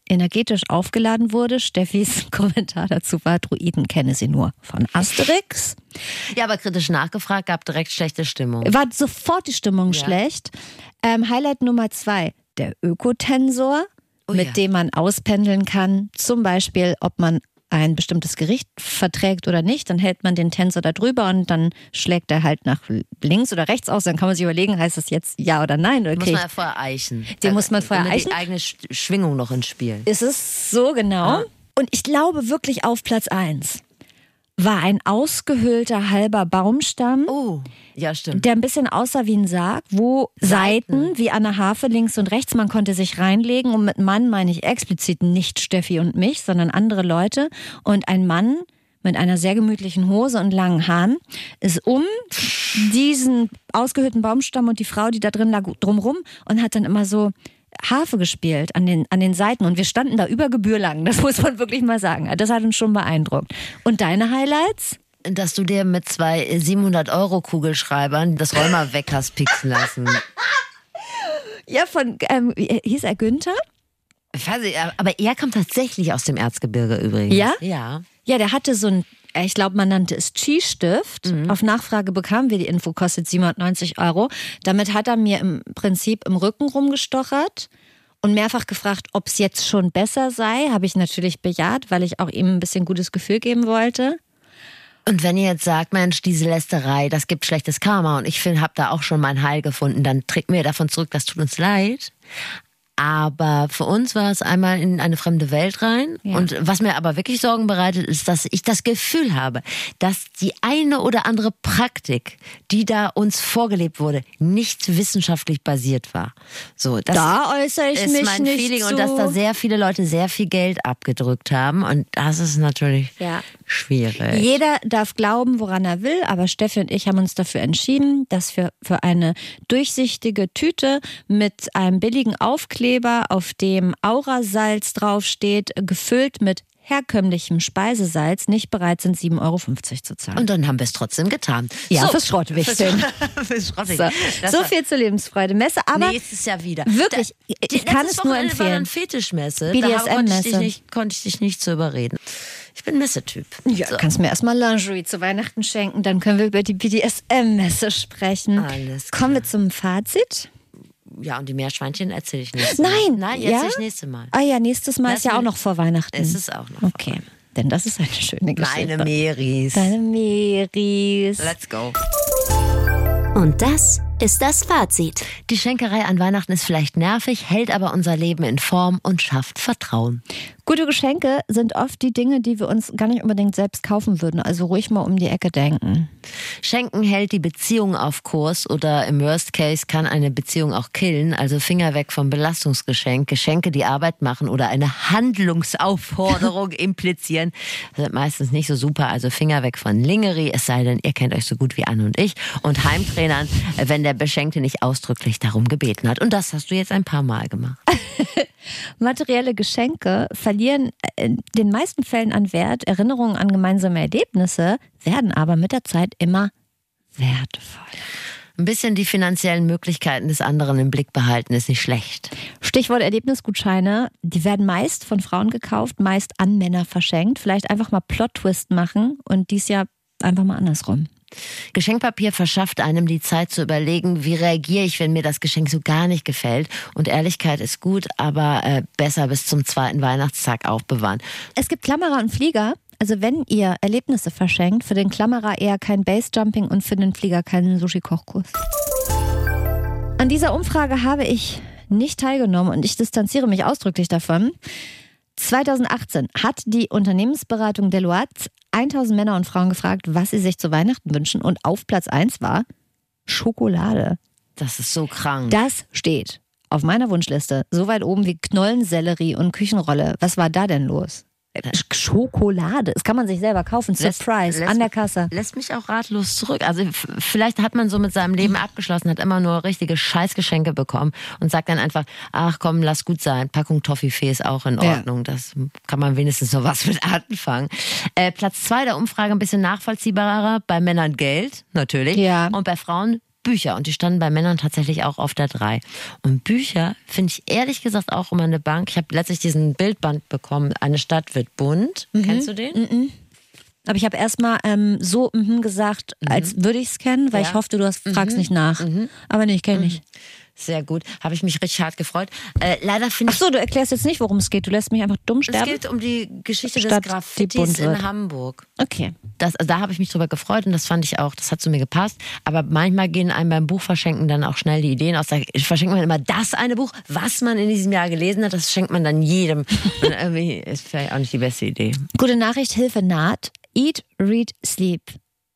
energetisch aufgeladen wurde. Steffis Kommentar dazu war, Druiden kenne sie nur von Asterix. Ja, aber kritisch nachgefragt, gab direkt schlechte Stimmung. War sofort die Stimmung Ja. schlecht. Ähm, Highlight Nummer zwei, der Ökotensor, Oh mit ja. dem man auspendeln kann, zum Beispiel, ob man ein bestimmtes Gericht verträgt oder nicht, dann hält man den Tensor da drüber und dann schlägt er halt nach links oder rechts aus. Dann kann man sich überlegen, heißt das jetzt ja oder nein? Oder Muss krieg man ich- ja vorher eichen. Den muss man vorher eichen? Die eigene Sch- Schwingung noch ins Spiel. Ist es so genau? Und ich glaube wirklich auf Platz eins war ein ausgehöhlter halber Baumstamm. Oh, ja, stimmt. der ein bisschen aussah wie ein Sarg, wo Seiten, wie an der Harfe links und rechts, man konnte sich reinlegen und mit Mann meine ich explizit nicht Steffi und mich, sondern andere Leute und ein Mann mit einer sehr gemütlichen Hose und langen Haaren ist um diesen ausgehöhlten Baumstamm und die Frau, die da drin lag, drumrum und hat dann immer so Harfe gespielt an den, an den Seiten und wir standen da über Gebühr lang, das muss man wirklich mal sagen. Das hat uns schon beeindruckt. Und deine Highlights? Dass du dir mit zwei 700-Euro-Kugelschreibern das Rollmal weg hast pixen lassen. Ja, von, ähm, wie- hieß er Günther? Ich aber er kommt tatsächlich aus dem Erzgebirge übrigens. Ja? Ja. Ja, der hatte so ein, äh, ich glaube, man nannte es Chi-Stift. Auf Nachfrage bekamen wir die Info, kostet 790 Euro. Damit hat er mir im Prinzip im Rücken rumgestochert und mehrfach gefragt, ob es jetzt schon besser sei. Habe ich natürlich bejaht, weil ich auch ihm ein bisschen gutes Gefühl geben wollte. Und wenn ihr jetzt sagt, Mensch, diese Lästerei, das gibt schlechtes Karma und ich finde, hab da auch schon mein Heil gefunden, dann trägt mir davon zurück, das tut uns leid. Aber für uns war es einmal in eine fremde Welt rein. Ja. Und was mir aber wirklich Sorgen bereitet, ist, dass ich das Gefühl habe, dass die eine oder andere Praktik, die da uns vorgelebt wurde, nicht wissenschaftlich basiert war. So, das Da äußere ich ist mich mein nicht Feeling zu. und dass da sehr viele Leute sehr viel Geld abgedrückt haben. Und das ist natürlich Ja. schwierig. Jeder darf glauben, woran er will, aber Steffi und ich haben uns dafür entschieden, dass wir für eine durchsichtige Tüte mit einem billigen Aufkleber, auf dem Aurasalz draufsteht, gefüllt mit herkömmlichem Speisesalz, nicht bereit sind, 7,50 Euro zu zahlen. Und dann haben wir es trotzdem getan. Ja, fürs Schrottwichteln. Fürs Schrottwichteln. so, so viel zur Lebensfreude Messe, aber Nächstes Jahr wieder. wirklich, Da- ich kann es nur Wochenende war empfehlen. dann Fetischmesse. Konnte BDSM-Messe. nicht, konnte ich dich nicht zu überreden. Ich bin Messetyp. Ja, So. kannst mir erstmal Lingerie zu Weihnachten schenken, dann können wir über die BDSM-Messe sprechen. Alles Kommen wir zum Fazit? Ja, und die Meerschweinchen erzähle ich nächstes Mal. Nein, Nein, ja? erzähle ich nächstes Mal. Ah ja, nächstes Mal Lass ist ja auch noch vor Weihnachten. Es ist auch noch vor Okay, denn das ist eine schöne Geschichte. Meine Meris. Deine Meris. Let's go. Und das ist das Fazit. Die Schenkerei an Weihnachten ist vielleicht nervig, hält aber unser Leben in Form und schafft Vertrauen. Gute Geschenke sind oft die Dinge, die wir uns gar nicht unbedingt selbst kaufen würden. Also ruhig mal um die Ecke denken. Schenken hält die Beziehung auf Kurs oder im Worst Case kann eine Beziehung auch killen. Also Finger weg vom Belastungsgeschenk. Geschenke, die Arbeit machen oder eine Handlungsaufforderung implizieren, sind meistens nicht so super. Also Finger weg von Lingerie, es sei denn, ihr kennt euch so gut wie Anne und ich. Und Heimtrainern, wenn der Beschenkte nicht ausdrücklich darum gebeten hat. Und das hast du jetzt ein paar Mal gemacht. Materielle Geschenke verlieren in den meisten Fällen an Wert. Erinnerungen an gemeinsame Erlebnisse werden aber mit der Zeit immer wertvoll. Ein bisschen die finanziellen Möglichkeiten des anderen im Blick behalten ist nicht schlecht. Stichwort Erlebnisgutscheine. Die werden meist von Frauen gekauft, meist an Männer verschenkt. Vielleicht einfach mal Plot-Twist machen und dies Jahr einfach mal andersrum. Geschenkpapier verschafft einem die Zeit zu überlegen, wie reagiere ich, wenn mir das Geschenk so gar nicht gefällt. Und Ehrlichkeit ist gut, aber äh, besser bis zum zweiten Weihnachtstag aufbewahren. Es gibt Klammerer und Flieger. Also wenn ihr Erlebnisse verschenkt, für den Klammerer eher kein Basejumping und für den Flieger keinen Sushi-Kochkurs. An dieser Umfrage habe ich nicht teilgenommen und ich distanziere mich ausdrücklich davon. 2018 hat die Unternehmensberatung Deloitte 1000 Männer und Frauen gefragt, was sie sich zu Weihnachten wünschen und auf Platz 1 war Schokolade. Das ist so krank. Das steht auf meiner Wunschliste so weit oben wie Knollensellerie und Küchenrolle. Was war da denn los? Schokolade. Das kann man sich selber kaufen. Surprise. lässt- an der Kasse. Lässt mich auch ratlos zurück. Also vielleicht hat man so mit seinem Leben abgeschlossen, hat immer nur richtige Scheißgeschenke bekommen und sagt dann einfach, ach komm, lass gut sein. Packung Toffifee ist auch in Ja. Ordnung. Das kann man wenigstens noch was mit anfangen. Äh, Platz zwei der Umfrage ein bisschen nachvollziehbarer. Bei Männern Geld, natürlich. Ja. Und bei Frauen Bücher. Und die standen bei Männern tatsächlich auch auf der drei. Und Bücher finde ich ehrlich gesagt auch immer eine Bank. Ich habe letztlich diesen Bildband bekommen. Eine Stadt wird bunt. Mhm. Kennst du den? Aber ich habe erstmal ähm, so mhm gesagt, als würde ich es kennen, weil Ja. ich hoffte, du hast, fragst nicht nach. Aber nee, ich kenne nicht. Sehr gut. Habe ich mich richtig hart gefreut. Äh, leider finde Ach ich. so, du erklärst jetzt nicht, worum es geht. Du lässt mich einfach dumm Es sterben. geht um die Geschichte Stadt, des Graffitis in Hamburg. Okay. Das, also da habe ich mich drüber gefreut und das fand ich auch, das hat zu mir gepasst. Aber manchmal gehen einem beim Buchverschenken dann auch schnell die Ideen aus. Da verschenkt man immer das eine Buch, was man in diesem Jahr gelesen hat, das schenkt man dann jedem. Und irgendwie ist vielleicht auch nicht die beste Idee. Gute Nachricht, Hilfe naht. Eat, Read, Sleep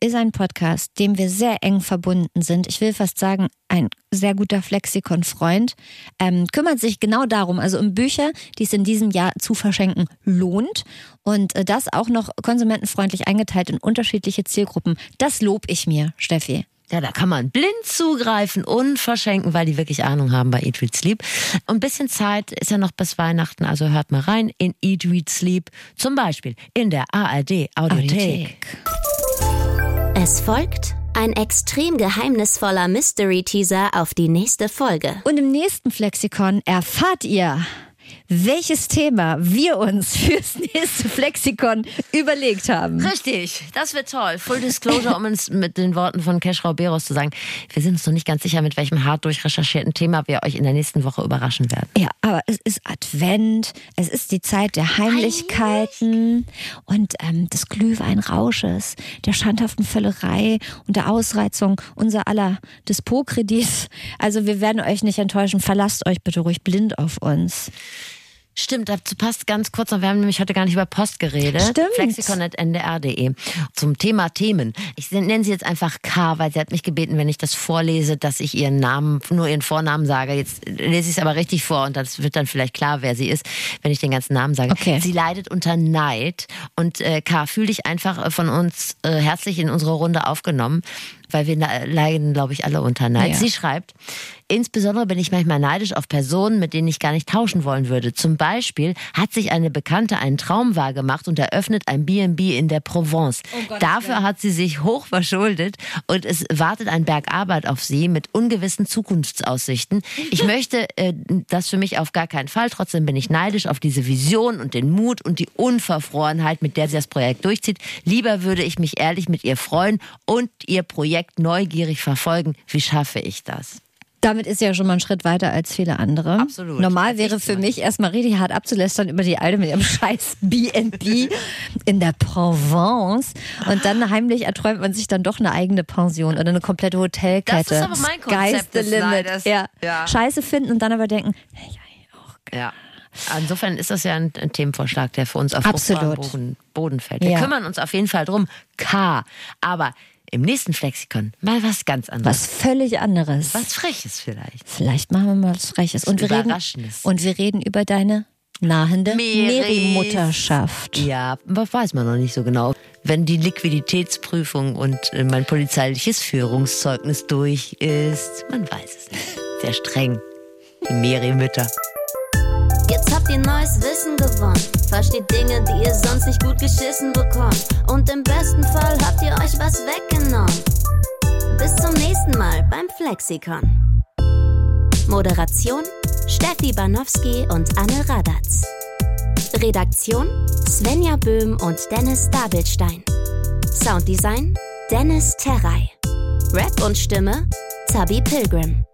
ist ein Podcast, dem wir sehr eng verbunden sind. Ich will fast sagen, ein sehr guter Flexikon-Freund. Ähm, kümmert sich genau darum, also um Bücher, die es in diesem Jahr zu verschenken lohnt. Und äh, das auch noch konsumentenfreundlich eingeteilt in unterschiedliche Zielgruppen. Das lob ich mir, Steffi. Ja, da kann man blind zugreifen und verschenken, weil die wirklich Ahnung haben bei Eat, Read, Sleep. Und ein bisschen Zeit ist ja noch bis Weihnachten, also hört mal rein in Eat, Read, Sleep. Zum Beispiel in der ARD Audiothek. Es folgt ein extrem geheimnisvoller Mystery-Teaser auf die nächste Folge. Und im nächsten Flexikon erfahrt ihr, welches Thema wir uns fürs nächste Flexikon überlegt haben. Richtig, das wird toll. Full Disclosure, um uns mit den Worten von Keschrau Beros zu sagen, wir sind uns noch nicht ganz sicher, mit welchem hart durchrecherchierten Thema wir euch in der nächsten Woche überraschen werden. Ja, aber es ist Advent, es ist die Zeit der Heimlichkeiten und ähm, des Glühweinrausches, der schandhaften Völlerei und der Ausreizung unser aller Dispo-Kredits. Also wir werden euch nicht enttäuschen, verlasst euch bitte ruhig blind auf uns. Stimmt, dazu passt ganz kurz noch, wir haben nämlich heute gar nicht über Post geredet. Stimmt. Flexikon.ndr.de. Zum Thema Themen. Ich nenne sie jetzt einfach K, weil sie hat mich gebeten, wenn ich das vorlese, dass ich ihren Namen, nur ihren Vornamen sage. Jetzt lese ich es aber richtig vor und das wird dann vielleicht klar, wer sie ist, wenn ich den ganzen Namen sage. Okay. Sie leidet unter Neid und äh, K, fühl dich einfach äh, von uns äh, herzlich in unsere Runde aufgenommen, weil wir na- leiden, glaube ich, alle unter Neid. Ja. Sie schreibt, Insbesondere bin ich manchmal neidisch auf Personen, mit denen ich gar nicht tauschen wollen würde. Zum Beispiel hat sich eine Bekannte einen Traum wahrgemacht und eröffnet ein B&B in der Provence. Dafür hat sie sich hoch verschuldet und es wartet ein Berg Arbeit auf sie mit ungewissen Zukunftsaussichten. Ich möchte äh, das für mich auf gar keinen Fall. Trotzdem bin ich neidisch auf diese Vision und den Mut und die Unverfrorenheit, mit der sie das Projekt durchzieht. Lieber würde ich mich ehrlich mit ihr freuen und ihr Projekt neugierig verfolgen. Wie schaffe ich das? Damit ist ja schon mal ein Schritt weiter als viele andere. Absolut. Normal wäre für mich erstmal richtig hart abzulästern über die Alte mit ihrem scheiß B&B in der Provence. Und dann heimlich erträumt man sich dann doch eine eigene Pension oder eine komplette Hotelkette. Das ist aber mein Sky's Konzept the des limit. Neides. Ja. Ja. Scheiße finden und dann aber denken, hey, Ja. Insofern ist das ja ein, ein Themenvorschlag, der für uns auf Absolut. Boden, Boden fällt. Wir Ja. kümmern uns auf jeden Fall drum. K. Aber im nächsten Flexikon mal was ganz anderes. was völlig anderes. Was Freches vielleicht. Vielleicht machen wir mal was Freches. Und wir, reden, Überraschendes. und wir reden über deine nahende. Meri-Mutterschaft. Ja, was weiß man noch nicht so genau. Wenn die Liquiditätsprüfung und äh, mein polizeiliches Führungszeugnis durch ist, man weiß es nicht. Sehr streng. Die Meri-Mütter. Jetzt habt ihr neues Wissen gewonnen. Versteht Dinge, die ihr sonst nicht gut geschissen bekommt. Und im besten Fall habt ihr euch was weggenommen. Bis zum nächsten Mal beim Flexikon. Moderation Steffi Banowski und Anne Radatz. Redaktion Svenja Böhm und Dennis Dabelstein. Sounddesign Dennis Terrei. Rap und Stimme Zabi Pilgrim.